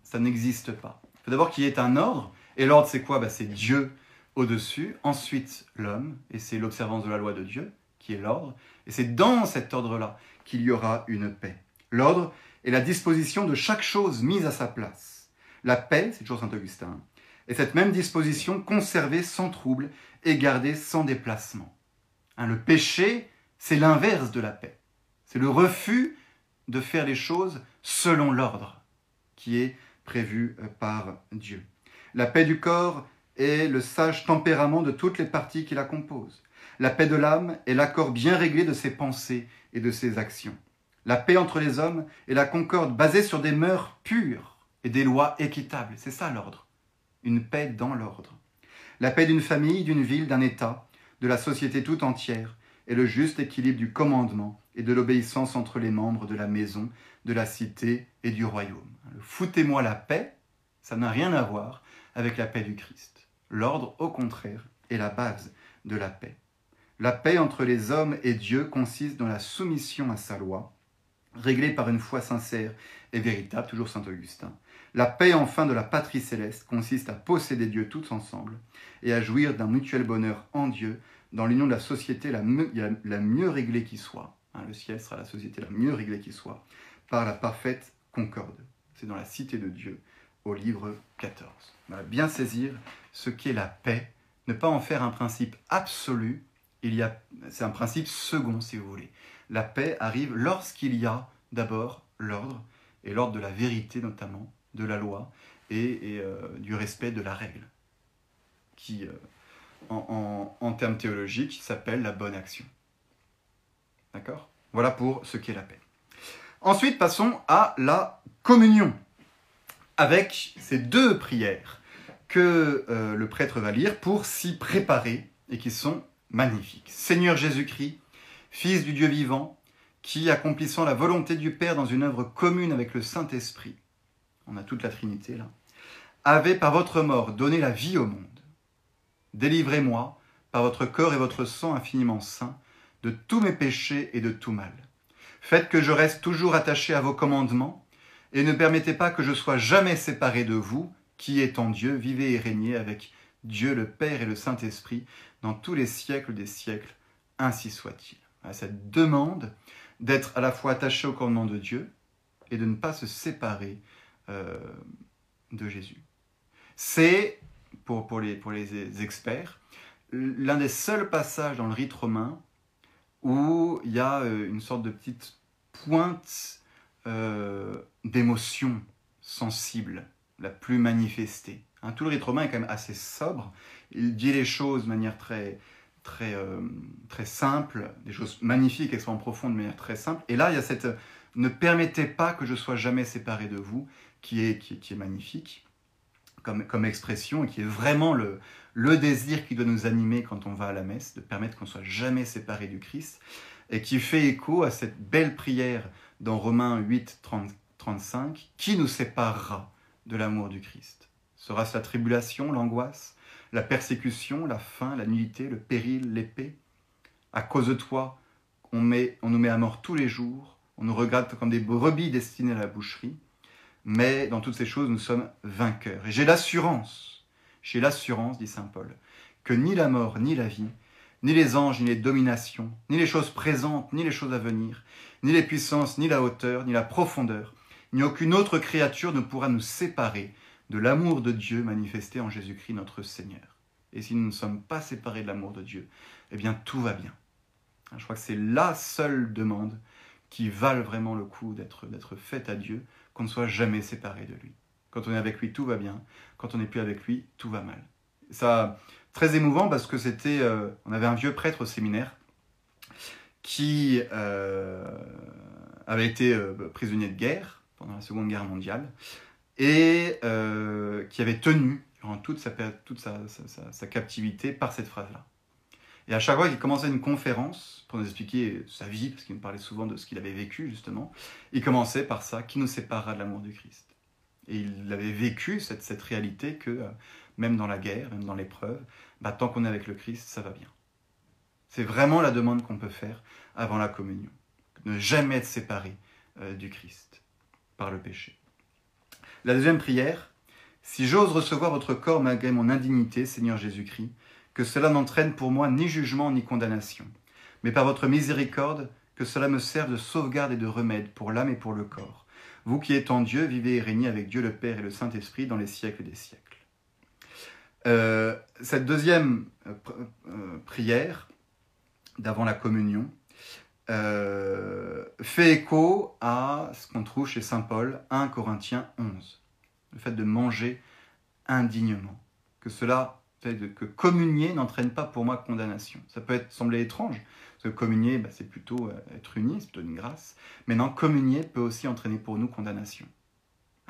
ça n'existe pas. Il faut d'abord qu'il y ait un ordre, et l'ordre, c'est quoi? Bah, C'est Dieu au-dessus, ensuite l'homme, et c'est l'observance de la loi de Dieu qui est l'ordre. Et c'est dans cet ordre-là qu'il y aura une paix. L'ordre est la disposition de chaque chose mise à sa place. La paix, c'est toujours Saint Augustin, est cette même disposition conservée sans trouble et gardée sans déplacement. Hein, le péché, c'est l'inverse de la paix. C'est le refus de faire les choses selon l'ordre qui est prévu euh, par Dieu. La paix du corps est le sage tempérament de toutes les parties qui la composent. La paix de l'âme est l'accord bien réglé de ses pensées et de ses actions. La paix entre les hommes est la concorde basée sur des mœurs pures et des lois équitables. C'est ça l'ordre. Une paix dans l'ordre. La paix d'une famille, d'une ville, d'un État, de la société tout entière est le juste équilibre du commandement et de l'obéissance entre les membres de la maison, de la cité et du royaume. Foutez-moi la paix, ça n'a rien à voir avec la paix du Christ. L'ordre, au contraire, est la base de la paix. La paix entre les hommes et Dieu consiste dans la soumission à sa loi, réglée par une foi sincère et véritable, toujours saint Augustin. La paix enfin de la patrie céleste consiste à posséder Dieu tous ensemble et à jouir d'un mutuel bonheur en Dieu dans l'union de la société la, mieux, réglée qui soit. Hein, le ciel sera la société la mieux réglée qui soit, par la parfaite concorde. C'est dans la cité de Dieu, au livre 14 bien saisir ce qu'est la paix, ne pas en faire un principe absolu, il y a, c'est un principe second si vous voulez. La paix arrive lorsqu'il y a d'abord l'ordre, et l'ordre de la vérité notamment, de la loi, et, euh, du respect de la règle, qui euh, en, en termes théologiques s'appelle la bonne action. D'accord? Voilà pour ce qu'est la paix. Ensuite, passons à la communion, avec ces deux prières que euh, le prêtre va lire pour s'y préparer et qui sont magnifiques. Seigneur Jésus-Christ, Fils du Dieu vivant, qui, accomplissant la volonté du Père dans une œuvre commune avec le Saint-Esprit, on a toute la Trinité là, avez par votre mort donné la vie au monde. Délivrez-moi, par votre corps et votre sang infiniment saints, de tous mes péchés et de tout mal. Faites que je reste toujours attaché à vos commandements, et ne permettez pas que je sois jamais séparé de vous, qui est en Dieu, vivez et régnez avec Dieu le Père et le Saint-Esprit dans tous les siècles des siècles, ainsi soit-il. Cette demande d'être à la fois attaché au commandement de Dieu et de ne pas se séparer euh, de Jésus. C'est, pour, pour, les, pour les experts, l'un des seuls passages dans le rite romain où il y a euh, une sorte de petite pointe euh, d'émotion sensible, la plus manifestée. Hein, tout le rite romain est quand même assez sobre. Il dit les choses de manière très, très, euh, très simple, des choses magnifiques, extrêmement profondes de manière très simple. Et là, il y a cette ne permettez pas que je sois jamais séparé de vous, qui est, qui, qui est magnifique comme, comme expression et qui est vraiment le, le désir qui doit nous animer quand on va à la messe, de permettre qu'on soit jamais séparé du Christ, et qui fait écho à cette belle prière dans Romains 8, 35, qui nous séparera de l'amour du Christ? Sera-ce la tribulation, l'angoisse, la persécution, la faim, la nullité, le péril, l'épée? À cause de toi, on, met, on nous met à mort tous les jours, on nous regarde comme des brebis destinées à la boucherie, mais dans toutes ces choses, nous sommes vainqueurs. Et j'ai l'assurance, j'ai l'assurance, dit Saint Paul, que ni la mort, ni la vie, ni les anges, ni les dominations, ni les choses présentes, ni les choses à venir, ni les puissances, ni la hauteur, ni la profondeur, ni aucune autre créature ne pourra nous séparer de l'amour de Dieu manifesté en Jésus-Christ notre Seigneur. Et si nous ne sommes pas séparés de l'amour de Dieu, eh bien tout va bien. Je crois que c'est la seule demande qui valent vraiment le coup d'être faite à Dieu, qu'on ne soit jamais séparé de lui. Quand on est avec lui, tout va bien. Quand on n'est plus avec lui, tout va mal. Ça, très émouvant parce que c'était, euh, on avait un vieux prêtre au séminaire qui euh, avait été euh, prisonnier de guerre pendant la Seconde Guerre mondiale et qui avait tenu durant toute sa, toute sa captivité par cette phrase-là. Et à chaque fois qu'il commençait une conférence pour nous expliquer sa vie, parce qu'il nous parlait souvent de ce qu'il avait vécu justement, il commençait par ça, qui nous séparera de l'amour du Christ. Et il avait vécu cette, cette réalité que même dans la guerre, même dans l'épreuve, bah, tant qu'on est avec le Christ, ça va bien. C'est vraiment la demande qu'on peut faire avant la communion. Ne jamais être séparé euh, du Christ par le péché. La deuxième prière, si j'ose recevoir votre corps malgré mon indignité, Seigneur Jésus-Christ, que cela n'entraîne pour moi ni jugement ni condamnation, mais par votre miséricorde, que cela me serve de sauvegarde et de remède pour l'âme et pour le corps. Vous qui êtes en Dieu, vivez et régnez avec Dieu le Père et le Saint-Esprit dans les siècles des siècles. Euh, cette deuxième euh, euh, prière d'avant la communion fait écho à ce qu'on trouve chez Saint Paul, 1 Corinthiens 11. Le fait de manger indignement. Que cela que communier n'entraîne pas pour moi condamnation. Ça peut être, sembler étrange, parce que communier, bah, c'est plutôt être uni, c'est plutôt une grâce. Mais non, communier peut aussi entraîner pour nous condamnation.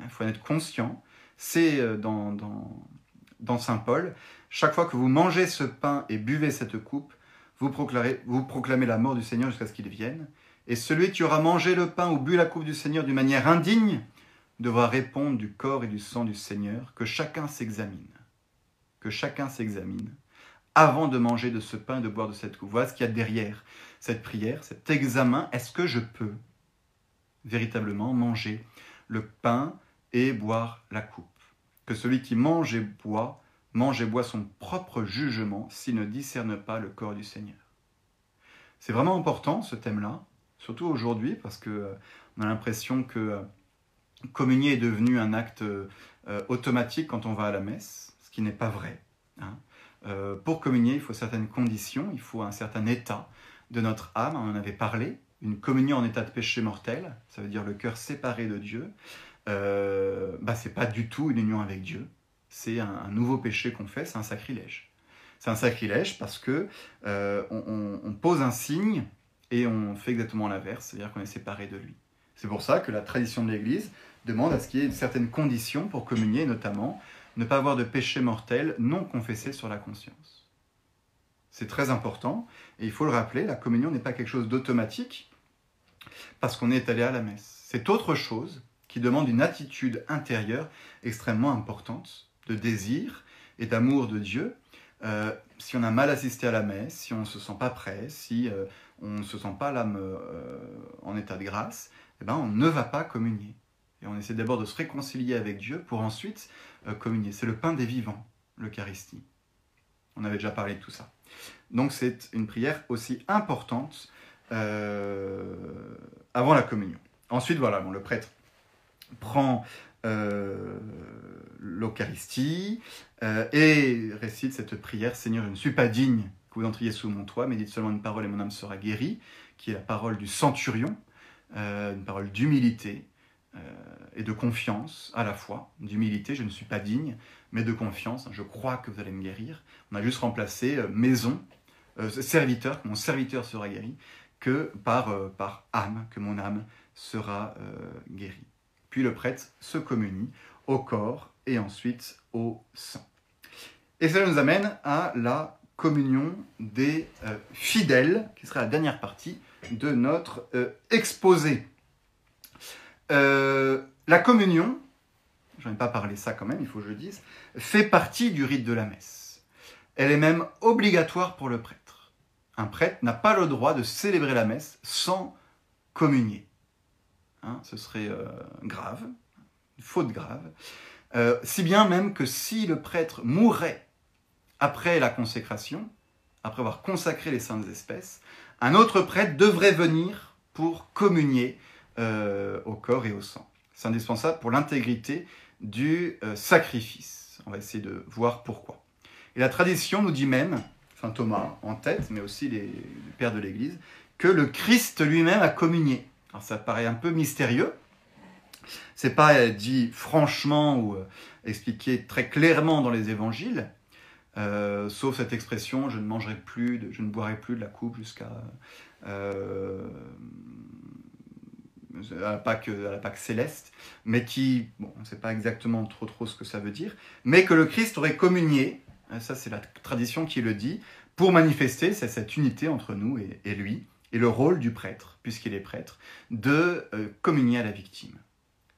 Il faut en être conscient. C'est dans, dans, dans, Saint Paul, chaque fois que vous mangez ce pain et buvez cette coupe, vous proclamez, la mort du Seigneur jusqu'à ce qu'il vienne. Et celui qui aura mangé le pain ou bu la coupe du Seigneur d'une manière indigne devra répondre du corps et du sang du Seigneur, que chacun s'examine que chacun s'examine avant de manger de ce pain et de boire de cette coupe. Voilà ce qu'il y a derrière cette prière, cet examen. Est-ce que je peux véritablement manger le pain et boire la coupe? Que celui qui mange et boit, mange et boit son propre jugement s'il ne discerne pas le corps du Seigneur. C'est vraiment important ce thème-là, surtout aujourd'hui, parce que euh, a l'impression que euh, communier est devenu un acte euh, automatique quand on va à la messe ce qui n'est pas vrai. Hein. Pour communier, il faut certaines conditions, il faut un certain état de notre âme, on en avait parlé, une communion en état de péché mortel, ça veut dire le cœur séparé de Dieu, euh, bah, c'est pas du tout une union avec Dieu, c'est un, nouveau péché qu'on fait, c'est un sacrilège. C'est un sacrilège parce que euh, on, pose un signe et on fait exactement l'inverse, c'est-à-dire qu'on est séparé de lui. C'est pour ça que la tradition de l'Église demande à ce qu'il y ait certaines conditions pour communier, notamment ne pas avoir de péché mortel non confessé sur la conscience. C'est très important, et il faut le rappeler, la communion n'est pas quelque chose d'automatique parce qu'on est allé à la messe. C'est autre chose qui demande une attitude intérieure extrêmement importante, de désir et d'amour de Dieu. Euh, si on a mal assisté à la messe, si on ne se sent pas prêt, si euh, on ne se sent pas l'âme euh, en état de grâce, eh ben, on ne va pas communier. Et on essaie d'abord de se réconcilier avec Dieu pour ensuite communier. C'est le pain des vivants, l'Eucharistie. On avait déjà parlé de tout ça. Donc c'est une prière aussi importante avant la communion. Ensuite, voilà, bon, le prêtre prend l'Eucharistie et récite cette prière Seigneur, je ne suis pas digne que vous entriez sous mon toit, mais dites seulement une parole et mon âme sera guérie, qui est la parole du centurion, une parole d'humilité et de confiance à la fois. D'humilité, je ne suis pas digne, mais de confiance, je crois que vous allez me guérir. On a juste remplacé maison, serviteur, que mon serviteur sera guéri, que par, par âme, que mon âme sera guérie. Puis le prêtre se communie au corps et ensuite au sang. Et cela nous amène à la communion des euh, fidèles, qui sera la dernière partie de notre euh, exposé. Euh, la communion, j'en ai pas parlé ça quand même, il faut que je le dise, fait partie du rite de la messe. Elle est même obligatoire pour le prêtre. Un prêtre n'a pas le droit de célébrer la messe sans communier. Hein, ce serait grave, une faute grave. si bien même que si le prêtre mourait après la consécration, après avoir consacré les saintes espèces, un autre prêtre devrait venir pour communier euh, au corps et au sang. C'est indispensable pour l'intégrité du euh, sacrifice. On va essayer de voir pourquoi. Et la tradition nous dit même, Saint Thomas en tête, mais aussi les, pères de l'Église, que le Christ lui-même a communié. Alors ça paraît un peu mystérieux. C'est pas dit franchement ou euh, expliqué très clairement dans les évangiles, euh, sauf cette expression, je ne mangerai plus, je ne boirai plus de la coupe jusqu'à euh, la Pâque, céleste, mais qui, bon, on ne sait pas exactement trop trop ce que ça veut dire, mais que le Christ aurait communié, hein, ça c'est la tradition qui le dit, pour manifester cette unité entre nous et, lui, et le rôle du prêtre, puisqu'il est prêtre, de euh, communier à la victime.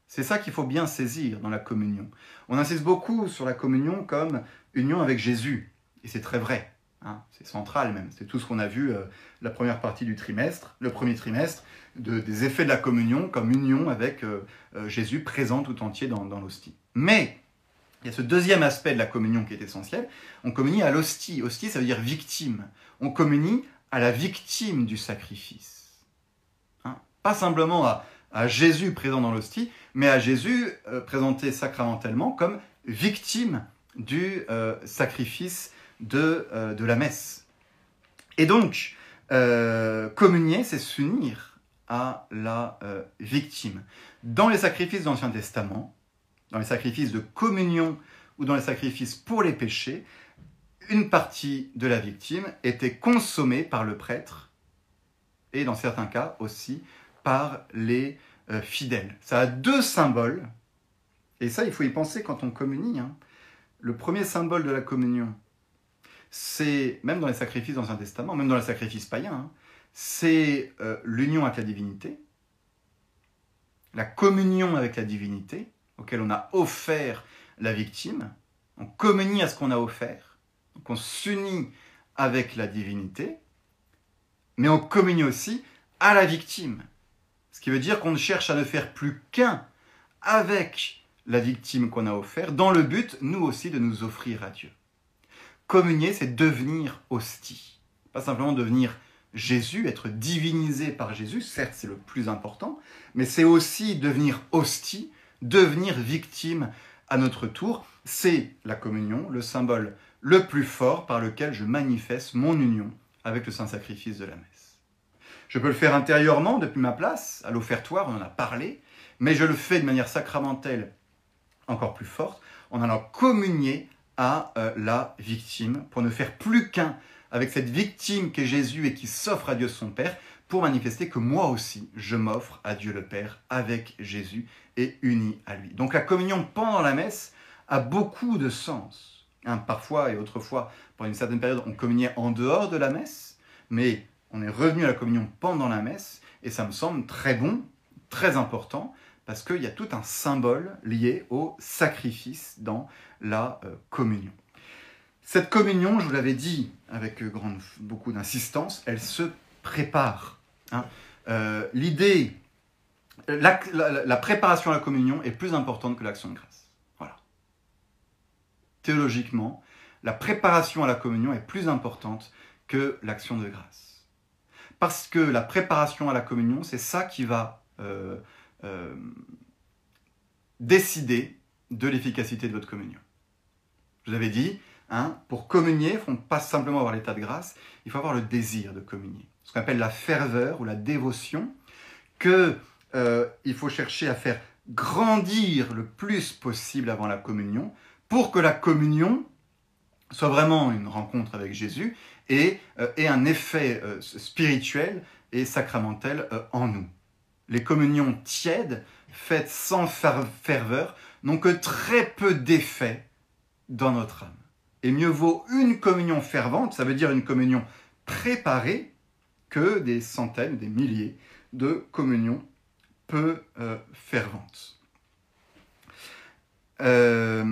C'est ça qu'il faut bien saisir dans la communion. On insiste beaucoup sur la communion comme union avec Jésus. Et c'est très vrai. Hein. c'est central même. C'est tout ce qu'on a vu euh, la première partie du trimestre, le premier trimestre, des effets de la communion comme union avec euh, Jésus présent tout entier dans, dans l'hostie. Mais il y a ce deuxième aspect de la communion qui est essentiel. On communie à l'hostie. Hostie, ça veut dire victime. On communie à la victime du sacrifice. Pas simplement à, à Jésus présent dans l'hostie, mais à Jésus euh, présenté sacramentellement comme victime du euh, sacrifice de, euh, de, la messe. Et donc, communier, c'est s'unir à la victime. Dans les sacrifices de l'Ancien Testament, dans les sacrifices de communion ou dans les sacrifices pour les péchés, une partie de la victime était consommée par le prêtre et dans certains cas aussi par les euh, fidèles. Ça a deux symboles, et ça, il faut y penser quand on communie. Hein. Le premier symbole de la communion, c'est, même dans les sacrifices d'Ancien Testament, même dans les sacrifices païens, hein, c'est euh, l'union avec la divinité, la communion avec la divinité, auquel on a offert la victime. On communie à ce qu'on a offert, donc on s'unit avec la divinité, mais on communie aussi à la victime. Ce qui veut dire qu'on ne cherche à ne faire plus qu'un avec la victime qu'on a offert, dans le but, nous aussi, de nous offrir à Dieu. Communier, c'est devenir hostie. Pas simplement devenir Jésus, être divinisé par Jésus, certes c'est le plus important, mais c'est aussi devenir hostie, devenir victime à notre tour. C'est la communion, le symbole le plus fort par lequel je manifeste mon union avec le saint sacrifice de la messe. Je peux le faire intérieurement depuis ma place, à l'offertoire, on en a parlé, mais je le fais de manière sacramentelle encore plus forte, en allant communier à euh, la victime, pour ne faire plus qu'un avec cette victime qu'est Jésus et qui s'offre à Dieu son Père, pour manifester que moi aussi, je m'offre à Dieu le Père avec Jésus et uni à lui. Donc la communion pendant la messe a beaucoup de sens. Hein, parfois et autrefois, pendant une certaine période, on communiait en dehors de la messe, mais on est revenu à la communion pendant la messe, et ça me semble très bon, très important, parce qu'il y a tout un symbole lié au sacrifice dans la euh, communion. Cette communion, je vous l'avais dit avec beaucoup d'insistance, elle se prépare. Hein. Euh, l'idée, la, préparation à la communion est plus importante que l'action de grâce. Voilà. Théologiquement, la préparation à la communion est plus importante que l'action de grâce. Parce que la préparation à la communion, c'est ça qui va euh, euh, décider de l'efficacité de votre communion. Je vous avais dit, hein, pour communier, il ne faut pas simplement avoir l'état de grâce, il faut avoir le désir de communier. Ce qu'on appelle la ferveur ou la dévotion, qu'il euh, faut chercher à faire grandir le plus possible avant la communion, pour que la communion soit vraiment une rencontre avec Jésus et euh, ait un effet euh, spirituel et sacramentel en nous. Les communions tièdes, faites sans ferveur, n'ont que très peu d'effet dans notre âme. Et mieux vaut une communion fervente, ça veut dire une communion préparée, que des centaines, des milliers de communions peu euh, ferventes. Euh,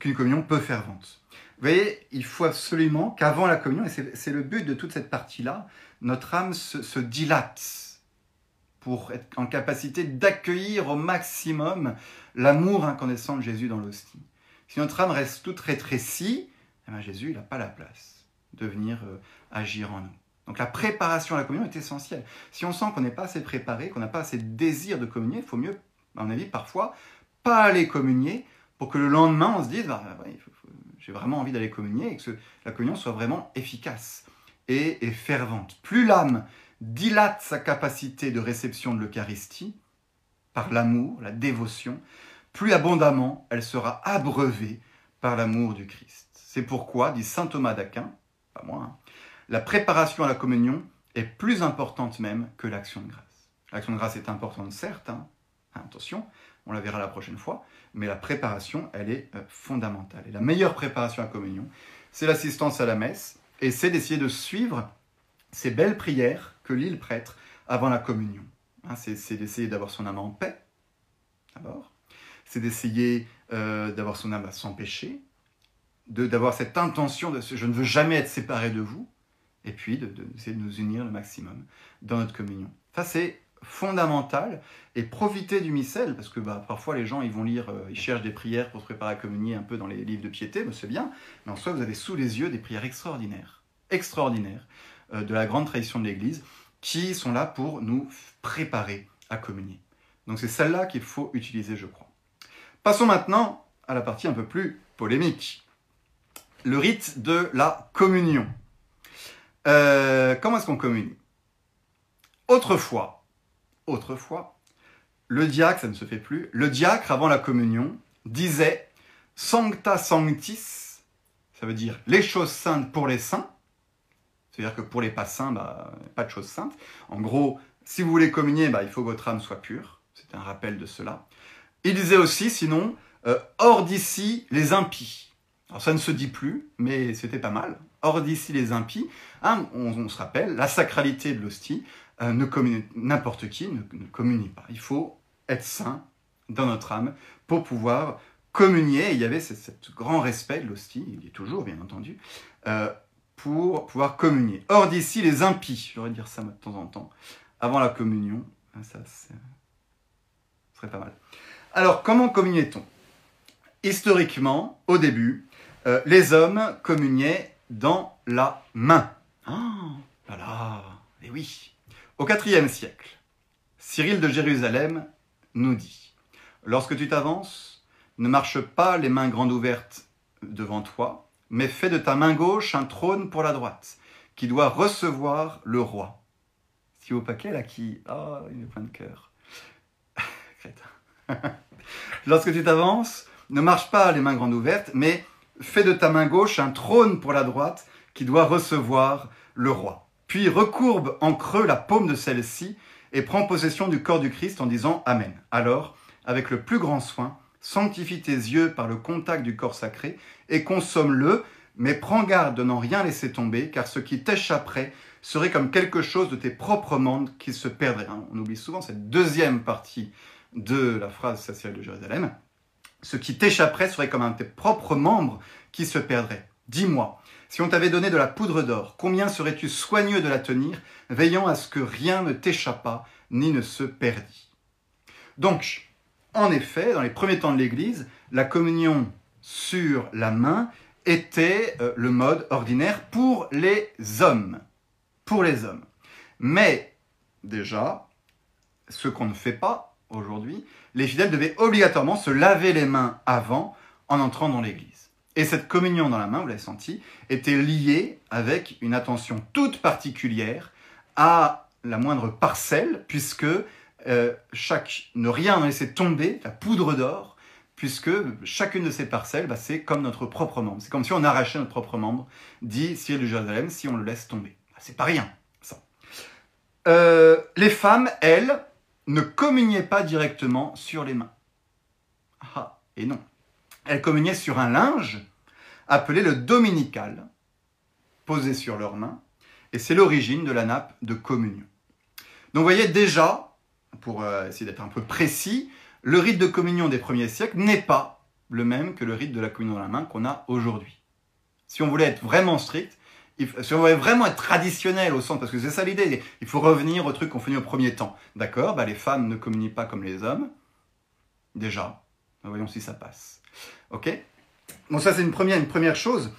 qu'une communion peu fervente. Vous voyez, il faut absolument qu'avant la communion, et c'est le but de toute cette partie-là, notre âme se dilate pour être en capacité d'accueillir au maximum l'amour incandescent de Jésus dans l'hostie. Si notre âme reste toute rétrécie, eh bien Jésus n'a pas la place de venir euh, agir en nous. Donc la préparation à la communion est essentielle. Si on sent qu'on n'est pas assez préparé, qu'on n'a pas assez de désir de communier, il faut mieux, à mon avis, parfois, pas aller communier pour que le lendemain on se dise bah, j'ai vraiment envie d'aller communier et que la communion soit vraiment efficace et, et fervente. Plus l'âme dilate sa capacité de réception de l'Eucharistie par l'amour, la dévotion, plus abondamment elle sera abreuvée par l'amour du Christ. C'est pourquoi, dit saint Thomas d'Aquin, pas moi, hein, la préparation à la communion est plus importante même que l'action de grâce. L'action de grâce est importante, certes, hein, attention, on la verra la prochaine fois, mais la préparation, elle est euh, fondamentale. Et la meilleure préparation à communion, c'est l'assistance à la messe, et c'est d'essayer de suivre ces belles prières que lit le prêtre avant la communion. Hein, c'est d'essayer d'avoir son âme en paix, d'abord. C'est d'essayer euh, d'avoir son âme sans péché, d'avoir cette intention de je ne veux jamais être séparé de vous, et puis d'essayer de, de, nous unir le maximum dans notre communion. Ça, c'est fondamental et profiter du missel parce que bah, parfois les gens ils vont lire euh, ils cherchent des prières pour se préparer à communier un peu dans les livres de piété c'est bien mais en soi vous avez sous les yeux des prières extraordinaires extraordinaires euh, de la grande tradition de l'Église, qui sont là pour nous préparer à communier. Donc c'est celle-là qu'il faut utiliser, je crois. Passons maintenant à la partie un peu plus polémique. Le rite de la communion. Euh, comment est-ce qu'on communie? Autrefois, autrefois, le diacre, ça ne se fait plus, le diacre avant la communion disait Sancta Sanctis, ça veut dire les choses saintes pour les saints, c'est-à-dire que pour les pas saints, bah, pas de choses saintes. En gros, si vous voulez communier, bah, il faut que votre âme soit pure. C'est un rappel de cela. Il disait aussi, sinon, euh, hors d'ici les impies. Alors ça ne se dit plus, mais c'était pas mal. Hors d'ici les impies. Hein, on, se rappelle, la sacralité de l'hostie, euh, n'importe qui ne, communie pas. Il faut être saint dans notre âme pour pouvoir communier. il y avait ce, grand respect de l'hostie, il y est toujours bien entendu, euh, pour pouvoir communier. Or d'ici les impies, j'aurais dire ça de temps en temps, avant la communion, hein, ça, serait pas mal. Alors comment communiait-on? Historiquement, au début, euh, les hommes communiaient dans la main. Oh, voilà, et oui. Au IVe siècle, Cyril de Jérusalem nous dit Lorsque tu t'avances, ne marche pas les mains grandes ouvertes devant toi, mais fais de ta main gauche un trône pour la droite, qui doit recevoir le roi. Si au paquet, là, qui... Oh, il est plein de cœur. Lorsque tu t'avances, ne marche pas les mains grandes ouvertes, mais fais de ta main gauche un trône pour la droite, qui doit recevoir le roi. Puis recourbe en creux la paume de celle-ci et prends possession du corps du Christ en disant Amen. Alors, avec le plus grand soin, sanctifie tes yeux par le contact du corps sacré et consomme-le, mais prends garde de n'en rien laisser tomber, car ce qui t'échapperait serait comme quelque chose de tes propres membres qui se perdrait. Hein, on oublie souvent cette deuxième partie de la phrase sociale de Jérusalem. Ce qui t'échapperait serait comme un de tes propres membres qui se perdrait. Dis-moi, si on t'avait donné de la poudre d'or, combien serais-tu soigneux de la tenir, veillant à ce que rien ne t'échappât ni ne se perdît? Donc, en effet, dans les premiers temps de l'Église, la communion sur la main était euh, le mode ordinaire pour les hommes. Pour les hommes. Mais déjà, ce qu'on ne fait pas aujourd'hui, les fidèles devaient obligatoirement se laver les mains avant en entrant dans l'église. Et cette communion dans la main, vous l'avez senti, était liée avec une attention toute particulière à la moindre parcelle, puisque euh, chaque, ne rien laisser tomber, la poudre d'or, puisque chacune de ces parcelles, bah, c'est comme notre propre membre. C'est comme si on arrachait notre propre membre, dit Cyril de Jérusalem, si on le laisse tomber. Bah, c'est pas rien, ça. Euh, les femmes, elles, ne communiaient pas directement sur les mains. Ah, et non. Elles communiaient sur un linge appelé le dominical, posé sur leurs mains, et c'est l'origine de la nappe de communion. Donc vous voyez déjà, pour euh, essayer d'être un peu précis, le rite de communion des premiers siècles n'est pas le même que le rite de la communion dans la main qu'on a aujourd'hui. Si on voulait être vraiment strict, si on voulait vraiment être traditionnel au sens, parce que c'est ça l'idée, il faut revenir au truc qu'on faisait au premier temps. D'accord? Bah Les femmes ne communient pas comme les hommes. Déjà. Voyons si ça passe. Ok Bon, ça c'est une première, une première chose.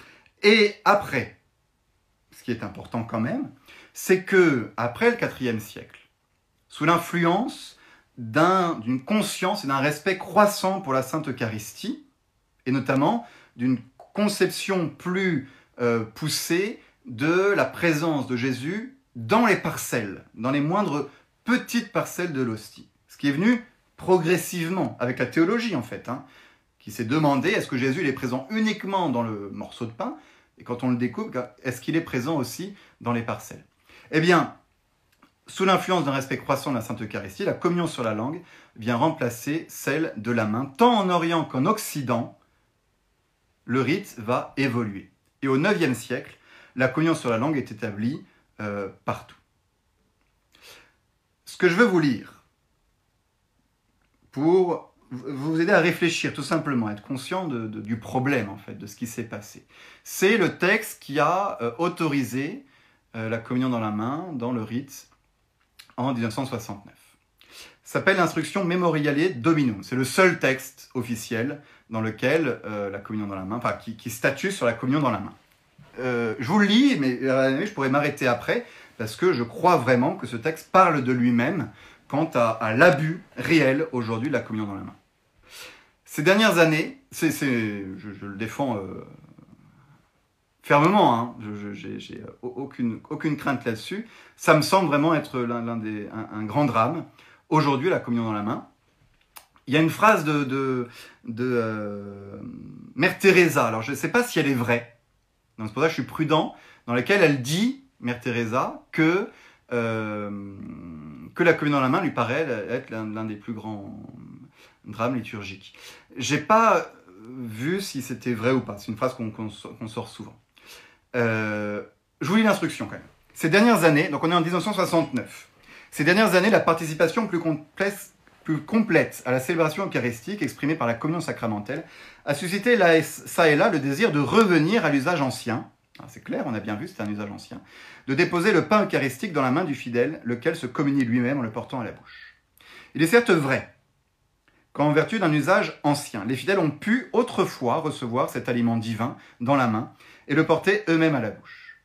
Et après, ce qui est important quand même, c'est que après le IVe siècle, sous l'influence d'une conscience et d'un respect croissant pour la Sainte Eucharistie, et notamment d'une conception plus euh, poussée de la présence de Jésus dans les parcelles, dans les moindres petites parcelles de l'hostie. Ce qui est venu progressivement, avec la théologie en fait, hein, qui s'est demandé est-ce que Jésus est présent uniquement dans le morceau de pain, et quand on le découpe, est-ce qu'il est présent aussi dans les parcelles? Eh bien, sous l'influence d'un respect croissant de la Sainte Eucharistie, la communion sur la langue vient remplacer celle de la main. Tant en Orient qu'en Occident, le rite va évoluer. Et au IXe siècle, la communion sur la langue est établie euh, partout. Ce que je veux vous lire, pour vous aider à réfléchir tout simplement, à être conscient du problème en fait, de ce qui s'est passé, c'est le texte qui a euh, autorisé euh, la communion dans la main dans le rite en 1969. S'appelle l'instruction Memoriale Dominum. C'est le seul texte officiel dans lequel euh, la communion dans la main, enfin qui, statue sur la communion dans la main. Je vous le lis, mais je pourrais m'arrêter après parce que je crois vraiment que ce texte parle de lui-même quant à, l'abus réel aujourd'hui de la communion dans la main. Ces dernières années, c'est, je, le défends euh, fermement, hein. j'ai euh, aucune, crainte là-dessus. Ça me semble vraiment être l'un des, un, grand drame. Aujourd'hui, la communion dans la main. Il y a une phrase de, euh, Mère Teresa, alors je ne sais pas si elle est vraie, donc c'est pour ça que je suis prudent, dans laquelle elle dit, Mère Teresa, que, que la communion dans la main lui paraît être l'un des plus grands drames liturgiques. J'ai pas vu si c'était vrai ou pas, c'est une phrase qu'on sort souvent. Euh, je vous lis l'instruction quand même. Ces dernières années, donc on est en 1969, ces dernières années, la participation plus, plus complète à la célébration eucharistique exprimée par la communion sacramentelle a suscité là, ça et là le désir de revenir à l'usage ancien, c'est clair, on a bien vu, c'est un usage ancien, de déposer le pain eucharistique dans la main du fidèle, lequel se communie lui-même en le portant à la bouche. Il est certes vrai qu'en vertu d'un usage ancien, les fidèles ont pu autrefois recevoir cet aliment divin dans la main et le porter eux-mêmes à la bouche.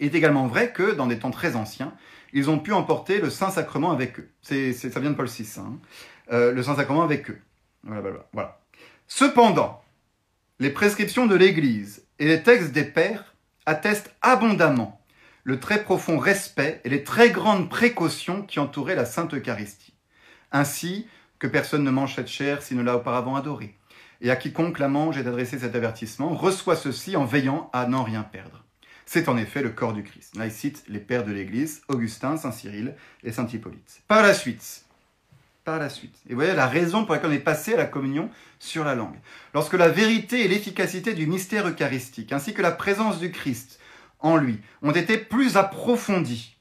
Il est également vrai que, dans des temps très anciens, ils ont pu emporter le Saint-Sacrement avec eux. Ça vient de Paul VI, hein. euh, le Saint-Sacrement avec eux. Voilà. Cependant, les prescriptions de l'Église et les textes des pères attestent abondamment le très profond respect et les très grandes précautions qui entouraient la Sainte Eucharistie. Ainsi que personne ne mange cette chair s'il ne l'a auparavant adorée, et à quiconque la mange est adressé cet avertissement, reçoit ceci en veillant à n'en rien perdre. C'est en effet le corps du Christ. Là, il cite les pères de l'Église, Augustin, Saint Cyril et Saint Hippolyte. Par la suite, par la suite. Et vous voyez la raison pour laquelle on est passé à la communion sur la langue. Lorsque la vérité et l'efficacité du mystère eucharistique, ainsi que la présence du Christ en lui, ont été plus approfondies,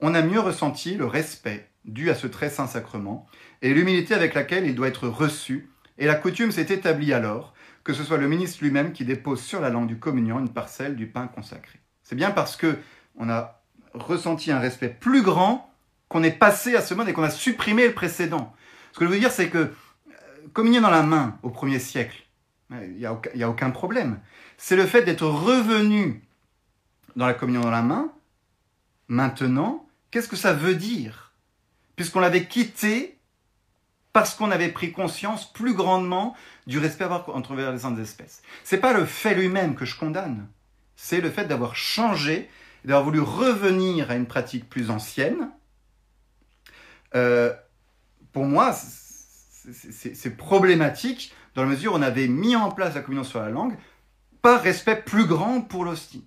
on a mieux ressenti le respect dû à ce très saint sacrement et l'humilité avec laquelle il doit être reçu et la coutume s'est établie alors que ce soit le ministre lui-même qui dépose sur la langue du communion une parcelle du pain consacré. C'est bien parce que on a ressenti un respect plus grand qu'on est passé à ce mode et qu'on a supprimé le précédent. Ce que je veux dire, c'est que euh, communier dans la main au premier siècle, il n'y a, aucun problème. C'est le fait d'être revenu dans la communion dans la main. Maintenant, qu'est-ce que ça veut dire? Puisqu'on l'avait quitté parce qu'on avait pris conscience plus grandement du respect avoir entre les saintes espèces. C'est pas le fait lui-même que je condamne, c'est le fait d'avoir changé, d'avoir voulu revenir à une pratique plus ancienne. Euh, pour moi, c'est problématique dans la mesure où on avait mis en place la communion sur la langue par respect plus grand pour l'hostie.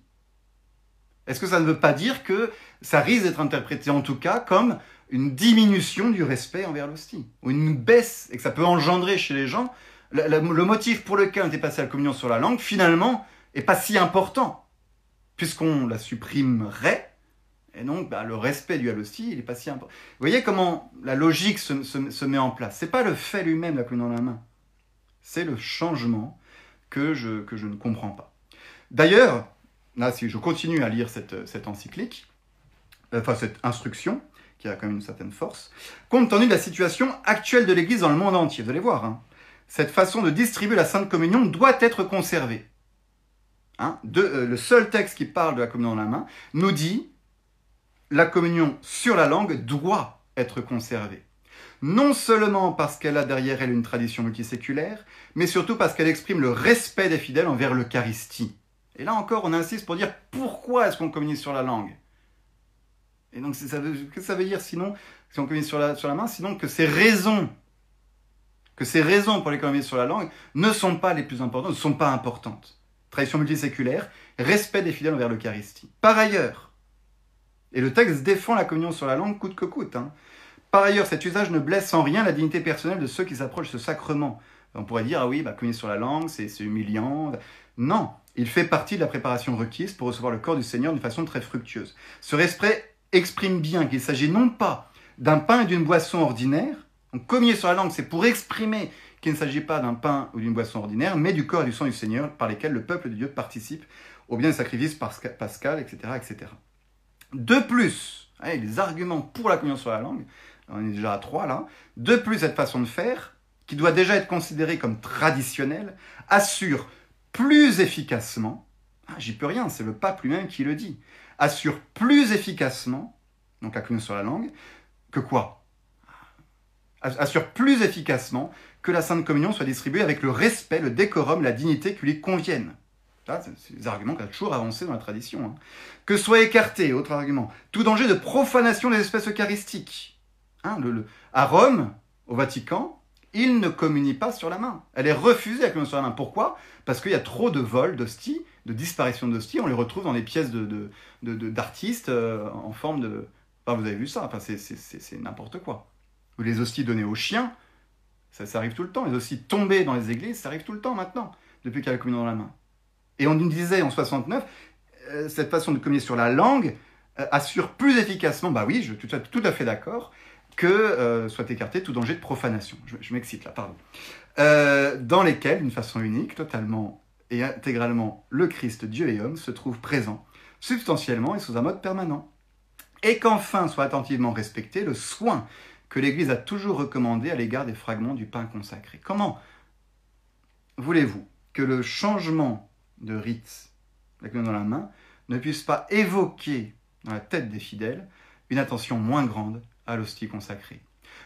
Est-ce que ça ne veut pas dire que ça risque d'être interprété en tout cas comme une diminution du respect envers l'hostie, ou une baisse, et que ça peut engendrer chez les gens, le, motif pour lequel on était passé à la communion sur la langue, finalement, est pas si important, puisqu'on la supprimerait, et donc bah, le respect du à l'hostie, il n'est pas si important. Vous voyez comment la logique se, met en place. C'est pas le fait lui-même, la communion dans la main, c'est le changement que je, que je ne comprends pas. D'ailleurs, là, si je continue à lire cette, cette encyclique, euh, enfin cette instruction, qui a quand même une certaine force, compte tenu de la situation actuelle de l'Église dans le monde entier. Vous allez voir, hein. cette façon de distribuer la Sainte Communion doit être conservée. Hein. Euh, le seul texte qui parle de la communion dans la main nous dit la communion sur la langue doit être conservée. Non seulement parce qu'elle a derrière elle une tradition multiséculaire, mais surtout parce qu'elle exprime le respect des fidèles envers l'Eucharistie. Et là encore, on insiste pour dire pourquoi est-ce qu'on communie sur la langue et donc, veut, que ça veut dire sinon, si on communique sur la, main, sinon que ces raisons, que ces raisons pour on communique sur la langue ne sont pas les plus importantes, ne sont pas importantes. Tradition multiséculaire, respect des fidèles envers l'Eucharistie. Par ailleurs, et le texte défend la communion sur la langue coûte que coûte. Hein. Par ailleurs, cet usage ne blesse en rien la dignité personnelle de ceux qui s'approchent de ce sacrement. On pourrait dire, ah oui, bah, sur la langue, c'est humiliant. Non, il fait partie de la préparation requise pour recevoir le corps du Seigneur d'une façon très fructueuse. Ce respect exprime bien qu'il s'agit non pas d'un pain et d'une boisson ordinaire, donc communier sur la langue, c'est pour exprimer qu'il ne s'agit pas d'un pain ou d'une boisson ordinaire, mais du corps et du sang du Seigneur par lesquels le peuple de Dieu participe au bien du sacrifice pascal, etc., etc. De plus, les arguments pour la communion sur la langue, on est déjà à trois là, de plus cette façon de faire, qui doit déjà être considérée comme traditionnelle, assure plus efficacement, ah, j'y peux rien, c'est le pape lui-même qui le dit, assure plus efficacement, donc la communion sur la langue, que quoi? Assure plus efficacement que la Sainte Communion soit distribuée avec le respect, le décorum, la dignité qui lui conviennent. C'est des arguments ont toujours avancé dans la tradition. Hein. Que soit écarté, autre argument, tout danger de profanation des espèces eucharistiques. Hein, à Rome, au Vatican, il ne communie pas sur la main. Elle est refusée la communion sur la main. Pourquoi? Parce qu'il y a trop de vols d'hosties de disparition d'hosties, on les retrouve dans les pièces d'artistes de, euh, en forme de... Vous avez vu ça, enfin, c'est n'importe quoi. Les hosties données aux chiens, ça, ça, arrive tout le temps. Les hosties tombées dans les églises, ça arrive tout le temps maintenant, depuis qu'il y a la communion dans la main. Et on nous disait en 69, euh, cette façon de communier sur la langue euh, assure plus efficacement, bah oui, je suis tout à, fait d'accord, que soit écarté tout danger de profanation. Je, je m'excite là, pardon. dans lesquels, d'une façon unique, totalement et intégralement le Christ, Dieu et homme, se trouve présent, substantiellement et sous un mode permanent. Et qu'enfin soit attentivement respecté le soin que l'Église a toujours recommandé à l'égard des fragments du pain consacré. Comment voulez-vous que le changement de rite, la dans la main, ne puisse pas évoquer dans la tête des fidèles une attention moins grande à l'hostie consacrée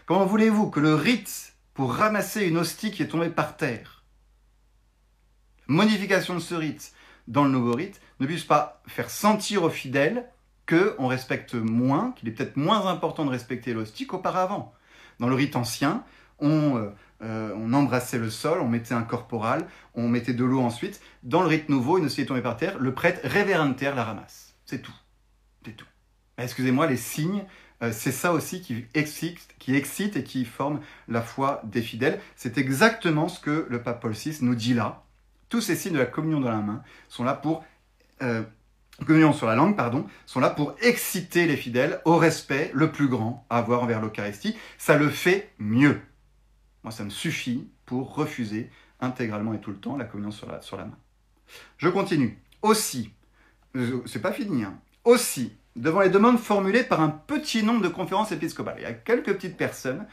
Comment voulez-vous que le rite pour ramasser une hostie qui est tombée par terre modification de ce rite dans le nouveau rite ne puisse pas faire sentir aux fidèles qu'on respecte moins, qu'il est peut-être moins important de respecter l'hostie qu'auparavant? Dans le rite ancien, on, euh, on, embrassait le sol, on mettait un corporal, on mettait de l'eau ensuite. Dans le rite nouveau, une est tombée par terre, le prêtre révérentaire la ramasse. C'est tout. C'est tout. Excusez-moi, les signes, euh, c'est ça aussi qui excite, qui excite et qui forme la foi des fidèles. C'est exactement ce que le pape Paul VI nous dit là, tous ces signes de la communion dans la main sont là pour euh, communion sur la langue, pardon, sont là pour exciter les fidèles au respect le plus grand à avoir envers l'Eucharistie. Ça le fait mieux. Moi, ça me suffit pour refuser intégralement et tout le temps la communion sur la, sur la main. Je continue. Aussi, euh, c'est pas fini, hein. aussi, devant les demandes formulées par un petit nombre de conférences épiscopales, il y a quelques petites personnes,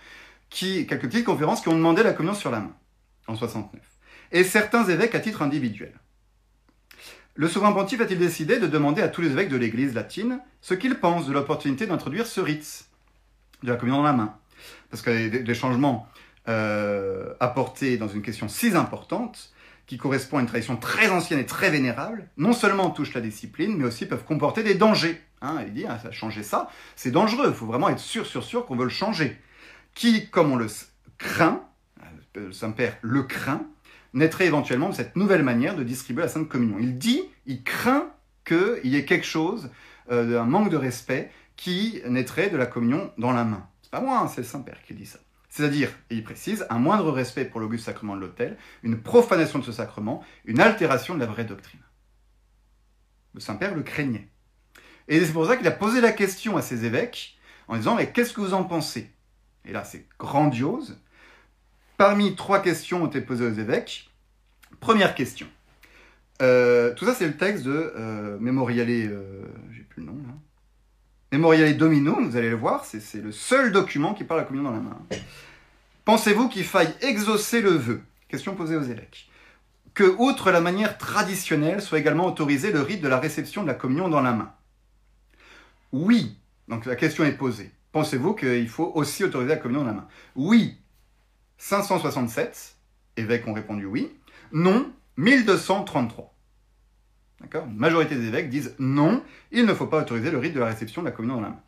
qui, quelques petites conférences qui ont demandé la communion sur la main en 69 et certains évêques à titre individuel. Le souverain pontife a-t-il décidé de demander à tous les évêques de l'Église latine ce qu'ils pensent de l'opportunité d'introduire ce rite de la communion dans la main? Parce qu'il y a des, changements euh, dans une question si importante, qui correspond à une tradition très ancienne et très vénérable, non seulement touchent la discipline, mais aussi peuvent comporter des dangers. Hein, il dit, ah, ça changer ça, c'est dangereux, il faut vraiment être sûr, sûr, sûr qu'on veut le changer. Qui, comme on le craint, euh, Saint-Père le craint, naîtrait éventuellement de cette nouvelle manière de distribuer la Sainte Communion. Il dit, il craint qu'il y ait quelque chose, euh, un manque de respect, qui naîtrait de la communion dans la main. C'est pas moi, hein, c'est le Saint-Père qui dit ça. C'est-à-dire, et il précise, un moindre respect pour l'auguste sacrement de l'autel, une profanation de ce sacrement, une altération de la vraie doctrine. Le Saint-Père le craignait. Et c'est pour ça qu'il a posé la question à ses évêques en disant Mais qu'est-ce que vous en pensez? Et là, c'est grandiose. Parmi trois questions ont été posées aux évêques. Première question. Euh, tout ça, c'est le texte de euh, Memoriale, euh, j'ai plus le nom là. Memoriale Domino, vous allez le voir, c'est le seul document qui parle de la communion dans la main. Pensez-vous qu'il faille exaucer le vœu? Question posée aux évêques. Que, outre la manière traditionnelle, soit également autorisé le rite de la réception de la communion dans la main? Oui. Donc la question est posée. Pensez-vous qu'il faut aussi autoriser la communion dans la main? Oui. 567. Évêques ont répondu oui. Non. 1233. D'accord? Une majorité des évêques disent non, il ne faut pas autoriser le rite de la réception de la communion dans la main.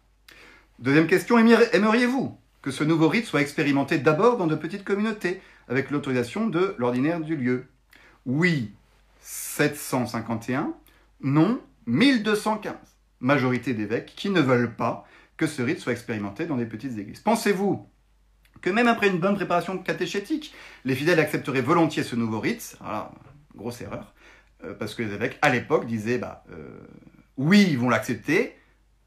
Deuxième question, aimeriez-vous que ce nouveau rite soit expérimenté d'abord dans de petites communautés, avec l'autorisation de l'ordinaire du lieu? Oui, 751, non, 1215. Majorité d'évêques qui ne veulent pas que ce rite soit expérimenté dans des petites églises. Pensez-vous que même après une bonne préparation catéchétique, les fidèles accepteraient volontiers ce nouveau rite? Alors, grosse erreur. Euh, parce que les évêques, à l'époque, disaient bah, euh, oui, ils vont l'accepter.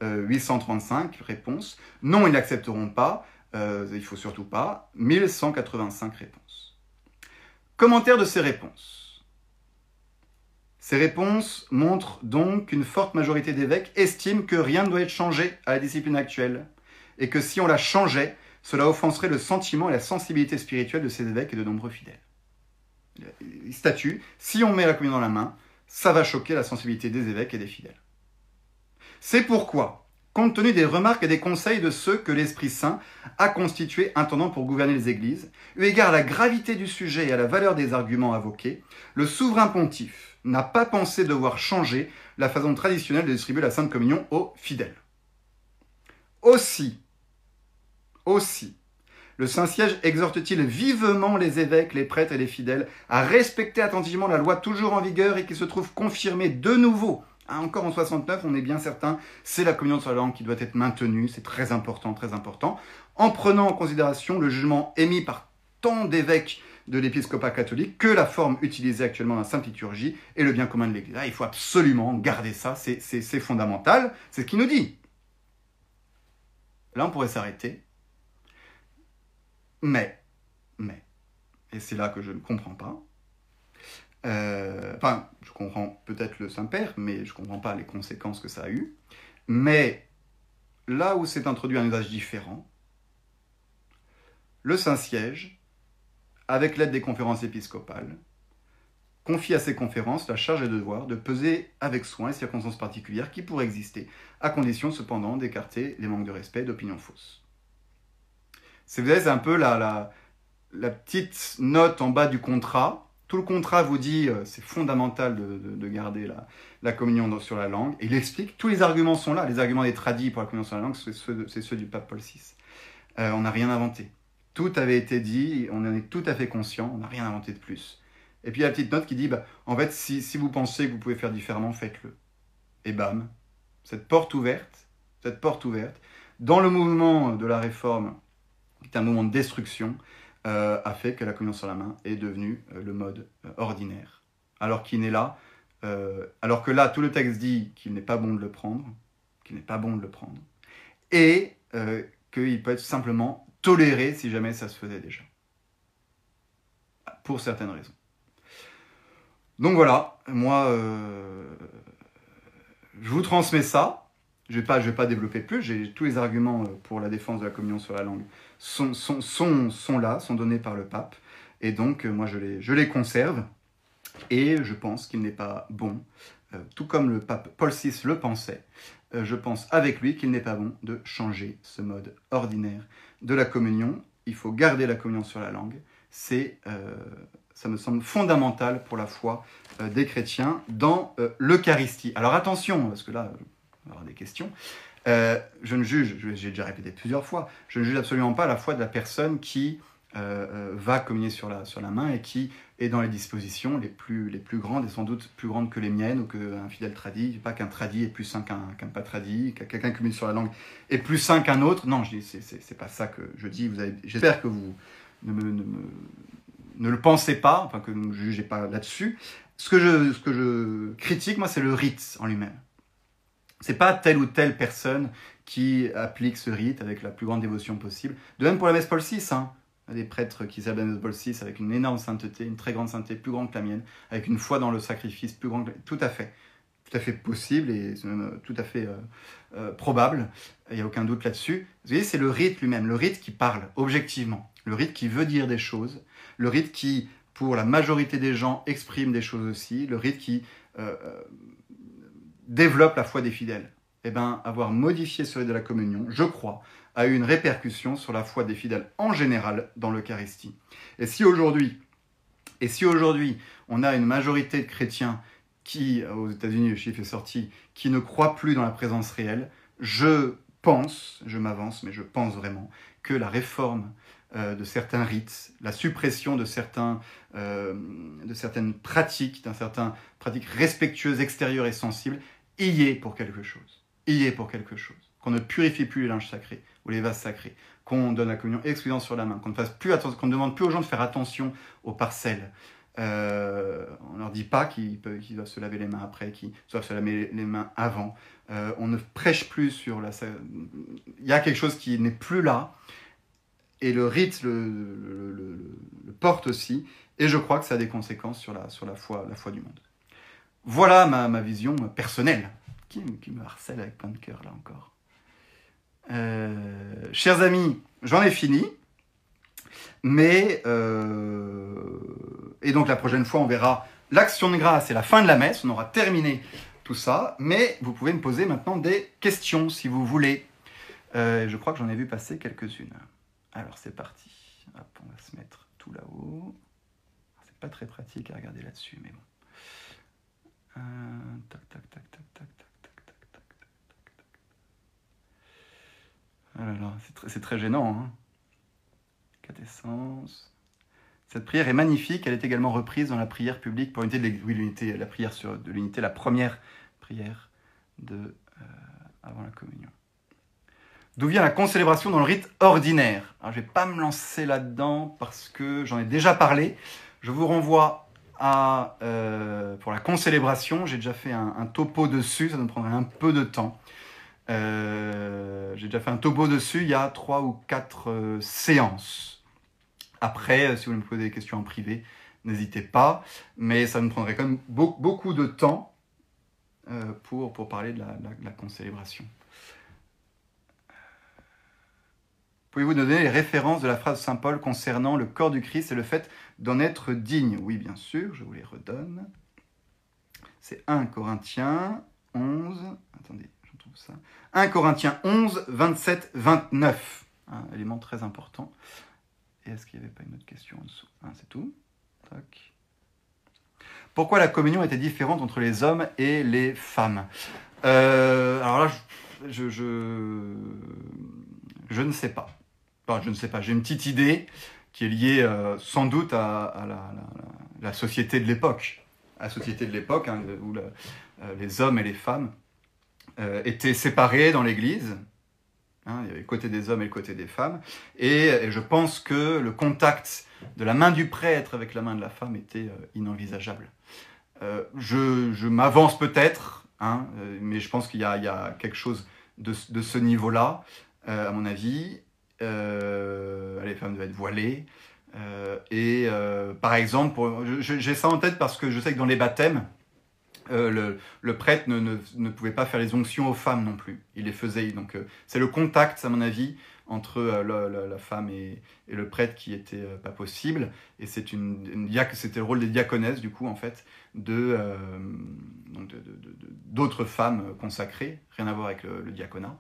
835 euh, réponses. Non, ils n'accepteront pas. il faut surtout pas. 1185 réponses. Commentaire de ces réponses. Ces réponses montrent donc qu'une forte majorité d'évêques estiment que rien ne doit être changé à la discipline actuelle et que si on la changeait, cela offenserait le sentiment et la sensibilité spirituelle de ces évêques et de nombreux fidèles statut, si on met la communion dans la main, ça va choquer la sensibilité des évêques et des fidèles. C'est pourquoi, compte tenu des remarques et des conseils de ceux que l'Esprit Saint a constitués intendant pour gouverner les églises, eu égard à la gravité du sujet et à la valeur des arguments invoqués, le souverain pontife n'a pas pensé devoir changer la façon traditionnelle de distribuer la Sainte Communion aux fidèles. Aussi, aussi, le Saint-Siège exhorte-t-il vivement les évêques, les prêtres et les fidèles à respecter attentivement la loi toujours en vigueur et qui se trouve confirmée de nouveau? Hein, encore en 69, on est bien certain, c'est la communion sur la langue qui doit être maintenue, c'est très important, très important, en prenant en considération le jugement émis par tant d'évêques de l'épiscopat catholique que la forme utilisée actuellement dans la Sainte Liturgie est le bien commun de l'Église. il faut absolument garder ça, c'est fondamental, c'est ce qu'il nous dit. Là, on pourrait s'arrêter mais, mais, et c'est là que je ne comprends pas, euh, enfin, je comprends peut-être le Saint-Père, mais je ne comprends pas les conséquences que ça a eu. Mais là où s'est introduit un usage différent, le Saint-Siège, avec l'aide des conférences épiscopales, confie à ces conférences la charge et le devoir de peser avec soin les circonstances particulières qui pourraient exister, à condition cependant d'écarter les manques de respect et d'opinions fausses. C'est un peu la, petite note en bas du contrat. Tout le contrat vous dit euh, c'est fondamental de, garder la, communion sur la langue. Il explique, tous les arguments sont là. Les arguments des tradis pour la communion sur la langue, c'est ceux, du pape Paul VI. Euh, on n'a rien inventé. Tout avait été dit, on en est tout à fait conscient, on n'a rien inventé de plus. Et puis la petite note qui dit, bah, en fait, si vous pensez que vous pouvez faire différemment, faites-le. Et bam, cette porte ouverte, cette porte ouverte, dans le mouvement de la réforme qui est un moment de destruction, euh, a fait que la communion sur la main est devenue euh, le mode euh, ordinaire. Alors qu'il n'est là, alors que là, tout le texte dit qu'il n'est pas bon de le prendre, qu'il n'est pas bon de le prendre, et qu'il peut être simplement toléré si jamais ça se faisait déjà. Pour certaines raisons. Donc voilà, moi, je vous transmets ça. Je ne vais, vais pas développer plus, j'ai tous les arguments pour la défense de la communion sur la langue sont, sont, sont, là, sont donnés par le pape. Et donc, euh, moi, je les, je les conserve. Et je pense qu'il n'est pas bon, euh, tout comme le pape Paul VI le pensait, euh, je pense avec lui qu'il n'est pas bon de changer ce mode ordinaire de la communion. il faut garder la communion sur la langue. C'est, ça me semble fondamental pour la foi des chrétiens dans l'Eucharistie. Alors attention, parce que là, on va avoir des questions. Je ne juge, j'ai déjà répété plusieurs fois, je ne juge absolument pas la foi de la personne qui va communier sur la, main et qui et dans les dispositions les plus, grandes, et sans doute plus grandes que les miennes, ou qu'un fidèle tradit, pas qu'un tradit est plus saint qu'un pas tradit, qu'un quelqu'un qui met sur la langue est plus saint qu'un autre. Non, je c'est pas ça que je dis. J'espère que vous ne, me, le pensez pas, enfin que ne jugez pas là-dessus. Ce que je critique, moi, c'est le rite en lui-même. C'est pas telle ou telle personne qui applique ce rite avec la plus grande dévotion possible. De même pour la messe Paul VI, hein des prêtres qui s'appellent Paul VI avec une énorme sainteté, une très grande sainteté, plus grande que la mienne, avec une foi dans le sacrifice plus grande que Tout à fait. Tout à fait possible et même tout à fait euh, euh, probable. Il n'y a aucun doute là-dessus. Vous voyez, c'est le rite lui-même, le rite qui parle objectivement, le rite qui veut dire des choses, le rite qui, pour la majorité des gens, exprime des choses aussi, le rite qui euh, développe la foi des fidèles. Eh bien, avoir modifié ce rite de la communion, je crois, a eu une répercussion sur la foi des fidèles en général dans l'Eucharistie. Et si aujourd'hui, et si aujourd'hui on a une majorité de chrétiens qui, aux États-Unis, le chiffre est sorti, qui ne croient plus dans la présence réelle, je pense, je m'avance, mais je pense vraiment que la réforme euh, de certains rites, la suppression de, certains, euh, de certaines pratiques, d'un certain pratiques respectueuses, extérieures et sensibles, est pour quelque chose. Pour quelque chose. Qu'on ne purifie plus les linges sacrés, les vases sacrés, qu'on donne la communion exclusivement sur la main, qu'on ne fasse plus attention, qu'on ne demande plus aux gens de faire attention aux parcelles. Euh, on ne leur dit pas qu'ils doivent se laver les mains après, qu'ils doivent se laver les mains avant. Euh, on ne prêche plus sur la. Il y a quelque chose qui n'est plus là, et le rite le, porte aussi, et je crois que ça a des conséquences sur la, sur la, foi, la foi du monde. Voilà ma, vision personnelle, qui, me harcèle avec plein de cœur là encore. Euh, chers amis, j'en ai fini. Mais, euh, et donc la prochaine fois, on verra l'action de grâce et la fin de la messe. On aura terminé tout ça. Mais vous pouvez me poser maintenant des questions si vous voulez. Euh, je crois que j'en ai vu passer quelques-unes. Alors c'est parti. On va se mettre tout là-haut. C'est pas très pratique à regarder là-dessus, mais bon. Ah c'est très, gênant. Hein Cette prière est magnifique. Elle est également reprise dans la prière publique pour l'unité de l'unité, la prière sur, de l'unité, la première prière de, euh, avant la communion. D'où vient la concélébration dans le rite ordinaire Je ne vais pas me lancer là-dedans parce que j'en ai déjà parlé. Je vous renvoie euh, pour la concélébration. J'ai déjà fait un, topo dessus. Ça nous prendrait un peu de temps. Euh, j'ai déjà fait un topo dessus il y a trois ou quatre euh, séances. Après, si vous voulez me poser des questions en privé, n'hésitez pas. Mais ça me prendrait quand même beaucoup, de temps pour, pour parler de la, la, concélébration. Pouvez-vous donner les références de la phrase de Saint Paul concernant le corps du Christ et le fait d'en être digne? Oui, bien sûr, je vous les redonne. C'est 1 Corinthiens 11. Attendez, 1 Corinthiens 11, 27, 29. Un élément très important. Et est-ce qu'il n'y avait pas une autre question en dessous? Ah, C'est tout. Pourquoi la communion était différente entre les hommes et les femmes? Euh, Alors là, je, je, je, ne sais pas. Je ne sais pas. J'ai une petite idée qui est liée euh, sans doute à, la, société de l'époque. La société de l'époque, hein, où euh, les hommes et les femmes euh, étaient séparés dans l'Église. Hein, il y avait le côté des hommes et le côté des femmes. Et, je pense que le contact de la main du prêtre avec la main de la femme était inenvisageable. Je, m'avance peut-être, hein, mais je pense qu'il y, a quelque chose de, ce niveau-là, à mon avis. Les femmes devaient être voilées. et par exemple, j'ai ça en tête parce que je sais que dans les baptêmes, euh, le, prêtre ne, pouvait pas faire les onctions aux femmes non plus. Il les faisait. Donc euh, c'est le contact, à mon avis, entre euh, la, femme et, le prêtre qui était pas possible. Et c'est une, c'était le rôle des diaconesses du coup en fait de d'autres femmes consacrées, rien à voir avec le, diaconat,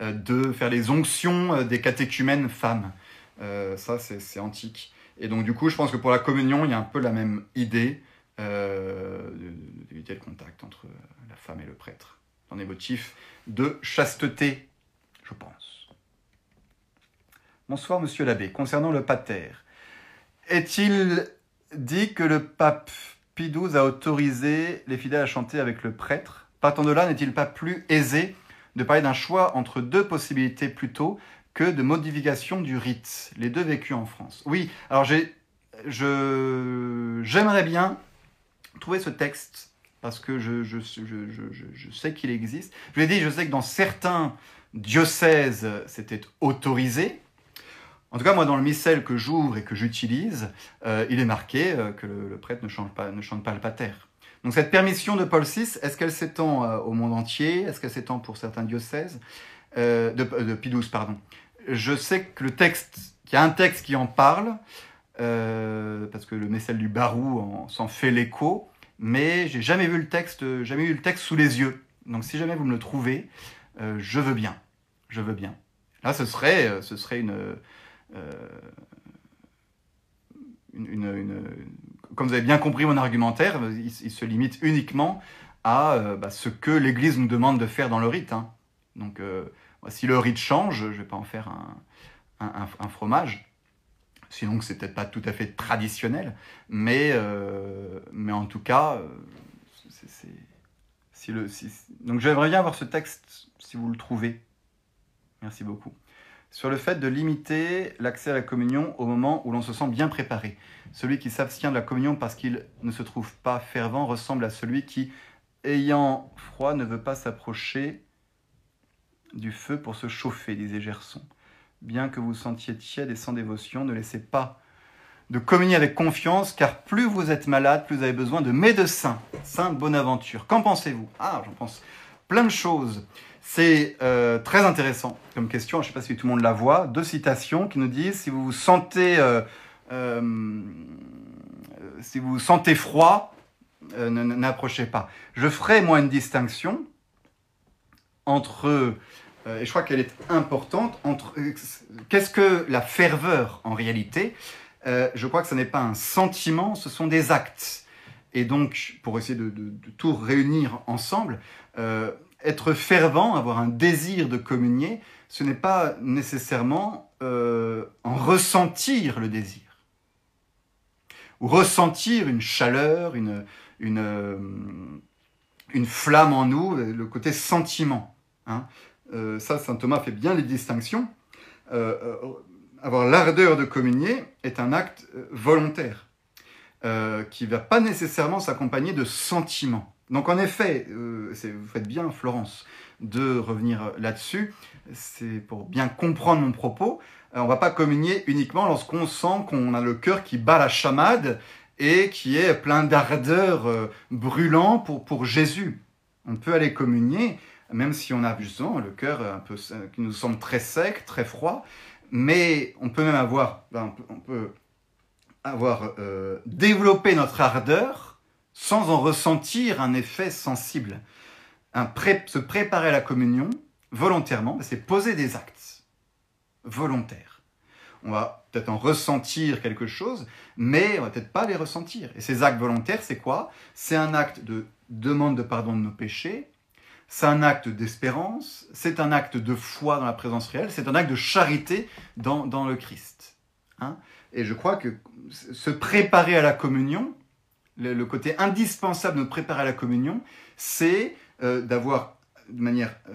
de faire les onctions des catéchumènes femmes. ça, c'est antique. Et donc, du coup, je pense que pour la communion, il y a un peu la même idée d'éviter le contact entre la femme et le prêtre dans des motifs de chasteté, je pense. Bonsoir, monsieur l'abbé. Concernant le pater, est-il dit que le pape Pie XII a autorisé les fidèles à chanter avec le prêtre? Partant de là, n'est-il pas plus aisé de parler d'un choix entre deux possibilités plutôt que de modification du rite Les deux vécus en France. Oui, alors j'aimerais bien trouver ce texte parce que je sais qu'il existe. Je l'ai dit, je sais que dans certains diocèses, c'était autorisé. En tout cas, moi, dans le missel que j'ouvre et que j'utilise, euh, il est marqué euh, que le, prêtre ne chante, pas, ne chante pas le pater. Donc cette permission de Paul VI, est-ce qu'elle s'étend euh, au monde entier? Est-ce qu'elle s'étend pour certains diocèses? De, de Pie XII, pardon. Je sais que le texte, qu'il y a un texte qui en parle, parce que le missel du Barou s'en fait l'écho, mais j'ai jamais vu le texte, jamais eu le texte sous les yeux. Donc si jamais vous me le trouvez, je veux bien, je veux bien. Là, ce serait, ce serait euh, une, comme vous avez bien compris mon argumentaire, il, se limite uniquement à euh, bah, ce que l'Église nous demande de faire dans le rite. Hein. Donc, euh, si le rite change, je ne vais pas en faire un, fromage. Sinon, c'est peut-être pas tout à fait traditionnel, mais, mais en tout cas, donc j'aimerais bien avoir ce texte si vous le trouvez. Merci beaucoup sur le fait de limiter l'accès à la communion au moment où l'on se sent bien préparé. Celui qui s'abstient de la communion parce qu'il ne se trouve pas fervent ressemble à celui qui, ayant froid, ne veut pas s'approcher du feu pour se chauffer, disait Gerson. Bien que vous sentiez tiède et sans dévotion, ne laissez pas de communier avec confiance, car plus vous êtes malade, plus vous avez besoin de médecins. Saint Bonaventure. Qu'en pensez-vous? Ah, j'en pense plein de choses. C'est euh, très intéressant comme question. Je ne sais pas si tout le monde la voit. Deux citations qui nous disent si vous vous sentez, euh, euh, si vous, sentez froid, n'approchez pas. Je ferai moi une distinction entre, et je crois qu'elle est importante, entre qu'est-ce que la ferveur en réalité? Je crois que ce n'est pas un sentiment, ce sont des actes. Et donc, pour essayer de, de tout réunir ensemble, être fervent, avoir un désir de communier, ce n'est pas nécessairement euh, en ressentir le désir. Ou ressentir une chaleur, une, euh, flamme en nous, le côté sentiment. Hein. Euh, ça, saint Thomas fait bien les distinctions. avoir l'ardeur de communier est un acte volontaire, qui ne va pas nécessairement s'accompagner de sentiments. Donc en effet, euh, vous faites bien, Florence, de revenir là-dessus. C'est pour bien comprendre mon propos. Euh, on ne va pas communier uniquement lorsqu'on sent qu'on a le cœur qui bat la chamade et qui est plein d'ardeur euh, brûlant pour, Jésus. On peut aller communier, même si on a justement le cœur un peu qui nous semble très sec, très froid, mais on peut même avoir, ben, on peut avoir développé notre ardeur sans en ressentir un effet sensible. Un se préparer à la communion volontairement, ben, c'est poser des actes volontaires. On va peut-être en ressentir quelque chose, mais on va peut-être pas les ressentir. Et ces actes volontaires, c'est quoi? C'est un acte de demande de pardon de nos péchés, c'est un acte d'espérance, c'est un acte de foi dans la présence réelle, c'est un acte de charité dans, le Christ. Hein Et je crois que se préparer à la communion, le, côté indispensable de préparer la communion, c'est euh, d'avoir, de manière euh,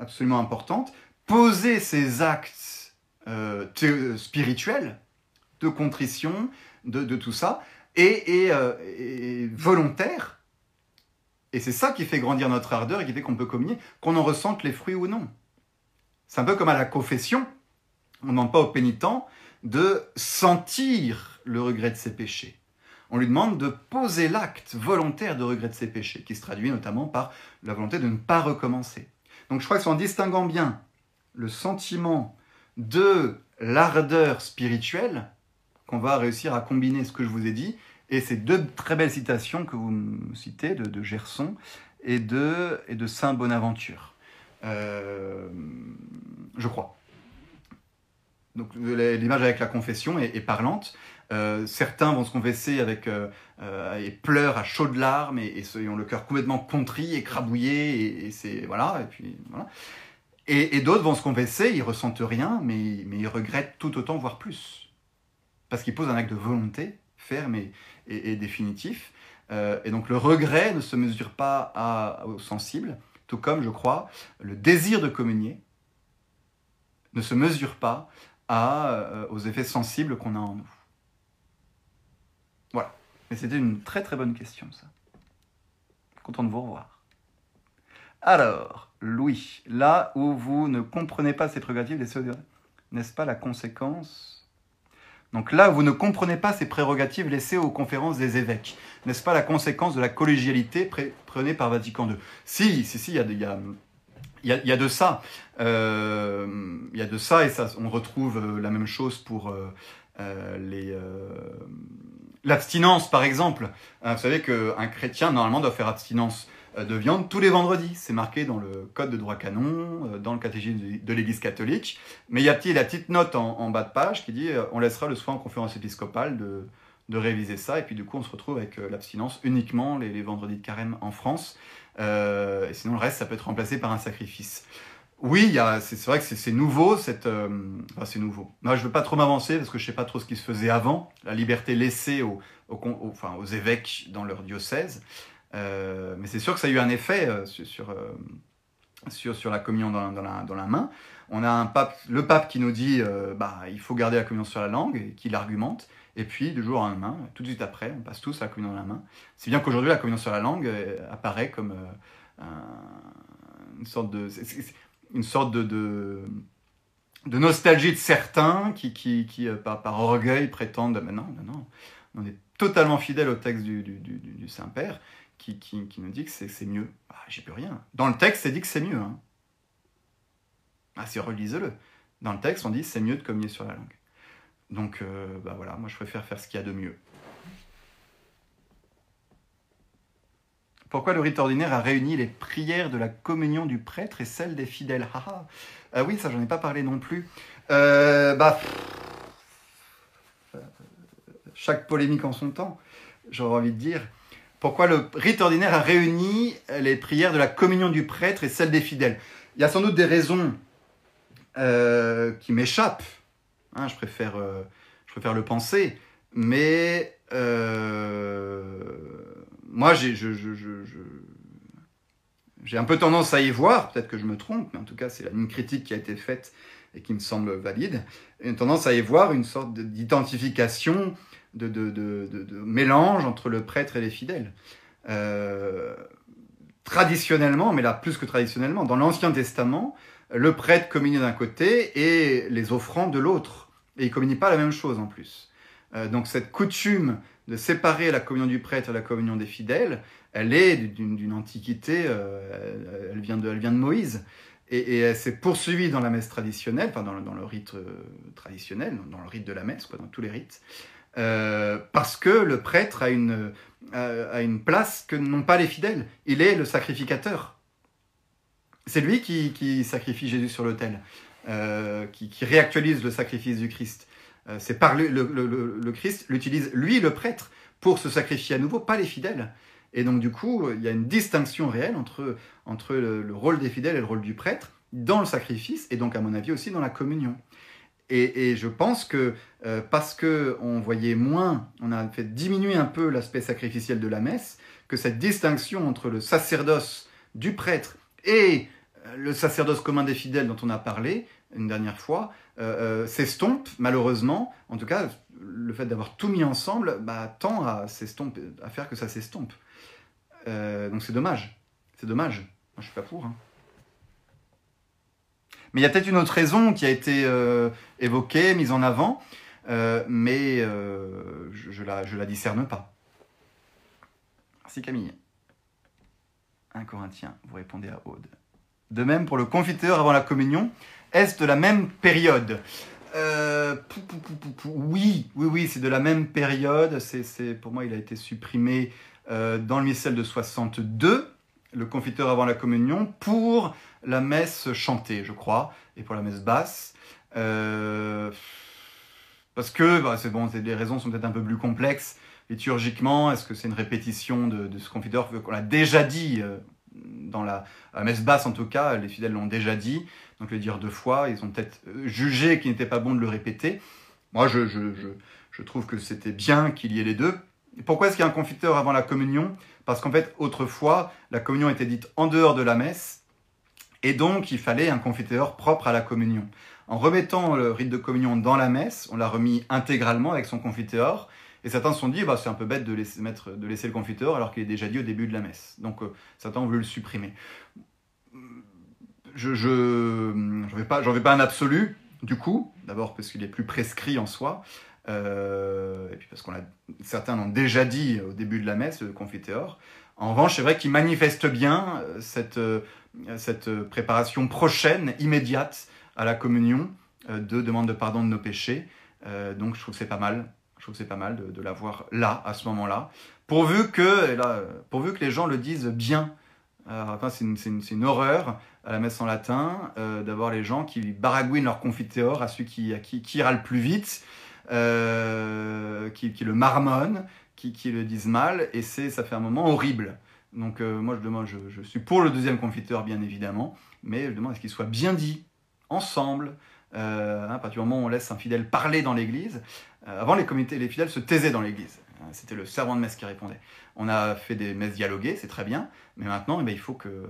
absolument importante, posé ces actes euh, spirituels de contrition, de, tout ça, et, et, volontaires. Et c'est ça qui fait grandir notre ardeur et qui fait qu'on peut communier, qu'on en ressente les fruits ou non. C'est un peu comme à la confession. On ne demande pas au pénitent de sentir le regret de ses péchés on lui demande de poser l'acte volontaire de regret de ses péchés, qui se traduit notamment par la volonté de ne pas recommencer. Donc je crois que c'est en distinguant bien le sentiment de l'ardeur spirituelle qu'on va réussir à combiner ce que je vous ai dit et ces deux très belles citations que vous me citez de, Gerson et de, Saint Bonaventure. Euh, je crois. donc l'image avec la confession est, parlante. Certains vont se confesser avec et pleurent à chaudes larmes et, et, ont le cœur complètement contrit, écrabouillé et, c'est voilà et puis. Et, d'autres vont se confesser, ils ressentent rien, mais, mais ils regrettent tout autant, voire plus, parce qu'ils posent un acte de volonté ferme et, définitif. et donc le regret ne se mesure pas à, au sensible, tout comme, je crois, le désir de communier ne se mesure pas euh, aux effets sensibles qu'on a en nous. Mais c'était une très très bonne question, ça. Content de vous revoir. Alors, Louis, là où vous ne comprenez pas ces prérogatives, n'est-ce pas la conséquence? Donc là, vous ne comprenez pas ces prérogatives laissées aux conférences des évêques. N'est-ce pas la conséquence de la collégialité prenée par Vatican II Si, si, si, il y, a, de ça. Euh, il y a de ça, et ça, on retrouve euh, la même chose pour euh, les l'abstinence, par exemple. vous savez qu'un chrétien, normalement, doit faire abstinence de viande tous les vendredis. C'est marqué dans le code de droit canon, dans le catégisme de l'Église catholique. Mais il y a la petite note en, bas de page qui dit on laissera le soin en conférence épiscopale de, réviser ça. Et puis du coup, on se retrouve avec l'abstinence uniquement les, vendredis de carême en France. Euh, et sinon, le reste, ça peut être remplacé par un sacrifice. Oui, c'est vrai que c'est nouveau, cette, euh, c'est nouveau. Moi, je veux pas trop m'avancer parce que je sais pas trop ce qui se faisait avant, la liberté laissée aux, évêques dans leur diocèse. Euh, mais c'est sûr que ça a eu un effet sur, sur, sur, la communion dans, la, main. On a le pape qui nous dit bah, il faut garder la communion sur la langue, et qui l'argumente. Et puis, du jour au lendemain, tout de suite après, on passe tous à la communion dans la main. C'est bien qu'aujourd'hui, la communion sur la langue euh, apparaît comme euh, une sorte de, une sorte de, nostalgie de certains qui, euh, par, orgueil, prétendent Mais non, non, non, on est totalement fidèle au texte du, Saint-Père qui, nous dit que c'est mieux. Ah, J'y peux rien. Dans le texte, c'est dit que c'est mieux. Hein. Ah, si, relisez-le. Dans le texte, on dit c'est mieux de communier sur la langue. Donc euh, bah voilà, moi je préfère faire ce qu'il y a de mieux. Pourquoi le rite ordinaire a réuni les prières de la communion du prêtre et celles des fidèles? Ah, ah. oui, ça j'en ai pas parlé non plus. Euh, bah, chaque polémique en son temps, j'aurais envie de dire. Pourquoi le rite ordinaire a réuni les prières de la communion du prêtre et celles des fidèles? Il y a sans doute des raisons euh, qui m'échappent. Hein, je, préfère, euh, le penser. Mais euh, moi, j'ai un peu tendance à y voir, peut-être que je me trompe, mais en tout cas, c'est une critique qui a été faite et qui me semble valide, une tendance à y voir une sorte d'identification, de, mélange entre le prêtre et les fidèles. Euh, traditionnellement, mais là plus que traditionnellement, dans l'Ancien Testament, le prêtre communie d'un côté et les offrandes de l'autre. Et ils ne communient pas la même chose en plus. Euh, donc cette coutume de séparer la communion du prêtre et la communion des fidèles, elle est d'une antiquité, euh, elle, vient de, elle vient de Moïse. Et, elle s'est poursuivie dans la messe traditionnelle, enfin dans, dans, le rite euh, traditionnel, dans le rite de la messe, dans tous les rites, parce que le prêtre a une, a une place que n'ont pas les fidèles. Il est le sacrificateur. C'est lui qui, sacrifie Jésus sur l'autel, euh, qui, réactualise le sacrifice du Christ. Euh, c'est par le, Christ l'utilise lui le prêtre pour se sacrifier à nouveau, pas les fidèles. Et donc du coup, il y a une distinction réelle entre, entre le, rôle des fidèles et le rôle du prêtre dans le sacrifice, et donc à mon avis aussi dans la communion. Et, je pense que euh, parce que on voyait moins, on a fait diminuer un peu l'aspect sacrificiel de la messe, que cette distinction entre le sacerdoce du prêtre et euh, le sacerdoce commun des fidèles dont on a parlé une dernière fois euh, euh, s'estompe malheureusement. En tout cas, le fait d'avoir tout mis ensemble bah, tend à, à faire que ça s'estompe. donc c'est dommage. C'est dommage. Moi, je suis pas pour. Hein. Mais il y a peut-être une autre raison qui a été évoquée, mise en avant, mais je, la, je la discerne pas. Merci Camille. 1 Corinthiens, vous répondez à Aude. De même pour le confiteur avant la communion, est-ce de la même période euh, Oui, oui, oui, c'est de la même période. C'est, pour moi, il a été supprimé euh, dans le missel de 62, le confiteur avant la communion, pour la messe chantée, je crois, et pour la messe basse. parce que bah, c'est bon, les raisons sont peut-être un peu plus complexes liturgiquement. Est-ce que c'est une répétition de, ce confiteur qu'on a déjà dit dans la, messe basse en tout cas, les fidèles l'ont déjà dit, donc le dire deux fois, ils ont peut-être jugé qu'il n'était pas bon de le répéter. Moi, je, je trouve que c'était bien qu'il y ait les deux. Pourquoi est-ce qu'il y a un confiteur avant la communion? Parce qu'en fait, autrefois, la communion était dite en dehors de la messe, et donc il fallait un confiteur propre à la communion. En remettant le rite de communion dans la messe, on l'a remis intégralement avec son confiteur, et certains se sont dit, bah, c'est un peu bête de laisser, mettre, de laisser le confiteur alors qu'il est déjà dit au début de la messe. Donc euh, certains ont voulu le supprimer. Je n'en je, vais, pas, vais pas un absolu, du coup, d'abord parce qu'il est plus prescrit en soi, euh, et puis parce qu'on a, certains l'ont déjà dit au début de la messe, le confiteor. En revanche, c'est vrai qu'il manifeste bien euh, cette, euh, cette préparation prochaine, immédiate à la communion, de demande de pardon de nos péchés. donc je trouve que c'est pas mal. Je trouve que c'est pas mal de, l'avoir là, à ce moment-là. Pourvu que, pourvu que les gens le disent bien. enfin, c'est une, horreur à la messe en latin d'avoir les gens qui baragouinent leur confiteor à celui qui, à ira plus vite. Euh, qui, le marmonnent, qui, le disent mal, et ça fait un moment horrible. Donc euh, moi, je, demande, je, suis pour le deuxième confiteur, bien évidemment, mais je demande à ce qu'il soit bien dit, ensemble, euh, hein, à partir du moment où on laisse un fidèle parler dans l'église. Avant, les, fidèles se taisaient dans l'église. C'était le servant de messe qui répondait. On a fait des messes dialoguées, c'est très bien, mais maintenant, eh ben, il faut que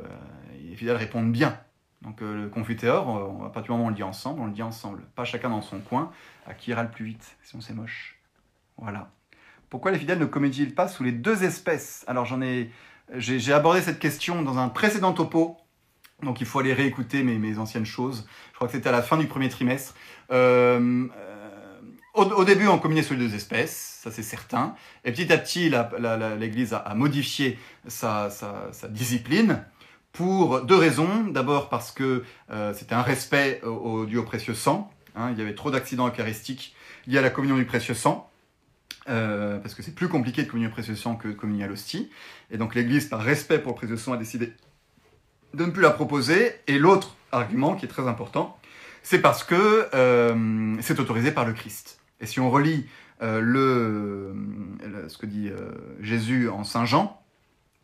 les fidèles répondent bien. Donc le confiteur, à partir du moment où on le dit ensemble, on le dit ensemble, pas chacun dans son coin, à qui ira le plus vite, sinon c'est moche. Voilà. Pourquoi les fidèles ne comédient-ils pas sous les deux espèces? Alors j'en ai, j'ai abordé cette question dans un précédent topo, donc il faut aller réécouter mes, mes anciennes choses. Je crois que c'était à la fin du premier trimestre. Euh, euh, au, début, on communiait sous les deux espèces, ça c'est certain. Et petit à petit, l'Église a, modifié sa, discipline pour deux raisons. D'abord parce que euh, c'était un respect au, Dieu au précieux sang. Hein, il y avait trop d'accidents eucharistiques liés à la communion du précieux sang, euh, parce que c'est plus compliqué de communier le précieux sang que de communier à l'hostie. Et donc l'Église, par respect pour le précieux sang, a décidé de ne plus la proposer. Et l'autre argument, qui est très important, c'est parce que euh, c'est autorisé par le Christ. Et si on relit euh, le, ce que dit Jésus en Saint Jean,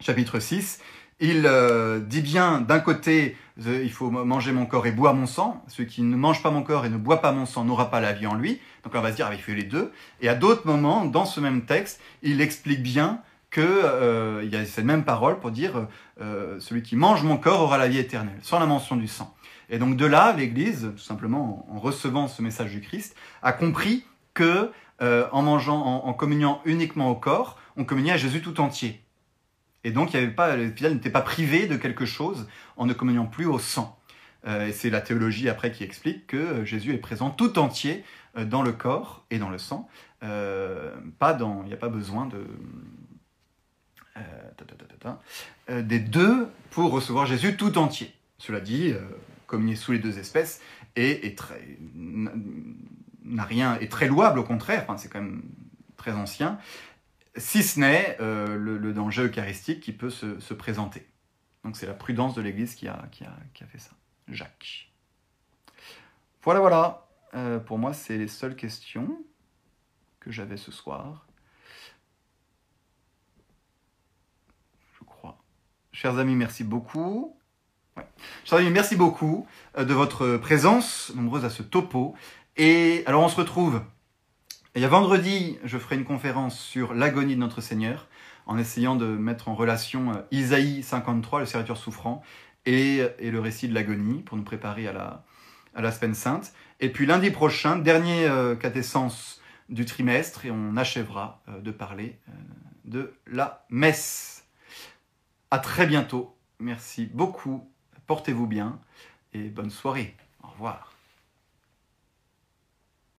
chapitre 6, il euh, dit bien, d'un côté, il faut manger mon corps et boire mon sang. Celui qui ne mange pas mon corps et ne boit pas mon sang n'aura pas la vie en lui. Donc on va se dire, ah, il fait les deux. Et à d'autres moments, dans ce même texte, il explique bien qu'il euh, y a cette même parole pour dire, euh, celui qui mange mon corps aura la vie éternelle, sans la mention du sang. Et donc de là, l'Église, tout simplement en recevant ce message du Christ, a compris que en mangeant, en, en communiant uniquement au corps, on communiait à Jésus tout entier. Et donc, il y avait pas, fidèles n'étaient pas privés de quelque chose en ne communiant plus au sang. Euh, c'est la théologie après qui explique que euh, Jésus est présent tout entier euh, dans le corps et dans le sang. pas dans, il n'y a pas besoin de des deux pour recevoir Jésus tout entier. Cela dit, communier sous les deux espèces est, est très n'a rien est très louable au contraire. Enfin, c'est quand même très ancien si ce n'est euh, le, danger eucharistique qui peut se, présenter. Donc c'est la prudence de l'Église qui a, qui, a, fait ça. Jacques. Voilà, voilà. Euh, pour moi, c'est les seules questions que j'avais ce soir. Je crois. Chers amis, merci beaucoup. Chers amis, merci beaucoup euh, de votre présence, nombreuse à ce topo. Et alors, on se retrouve il y vendredi, je ferai une conférence sur l'agonie de notre Seigneur, en essayant de mettre en relation euh, Isaïe 53, le serviteur souffrant, et, le récit de l'agonie, pour nous préparer à la, semaine sainte. Et puis lundi prochain, dernier euh, du trimestre, et on achèvera euh, de parler de la messe. À très bientôt. Merci beaucoup. Portez-vous bien et bonne soirée. Au revoir.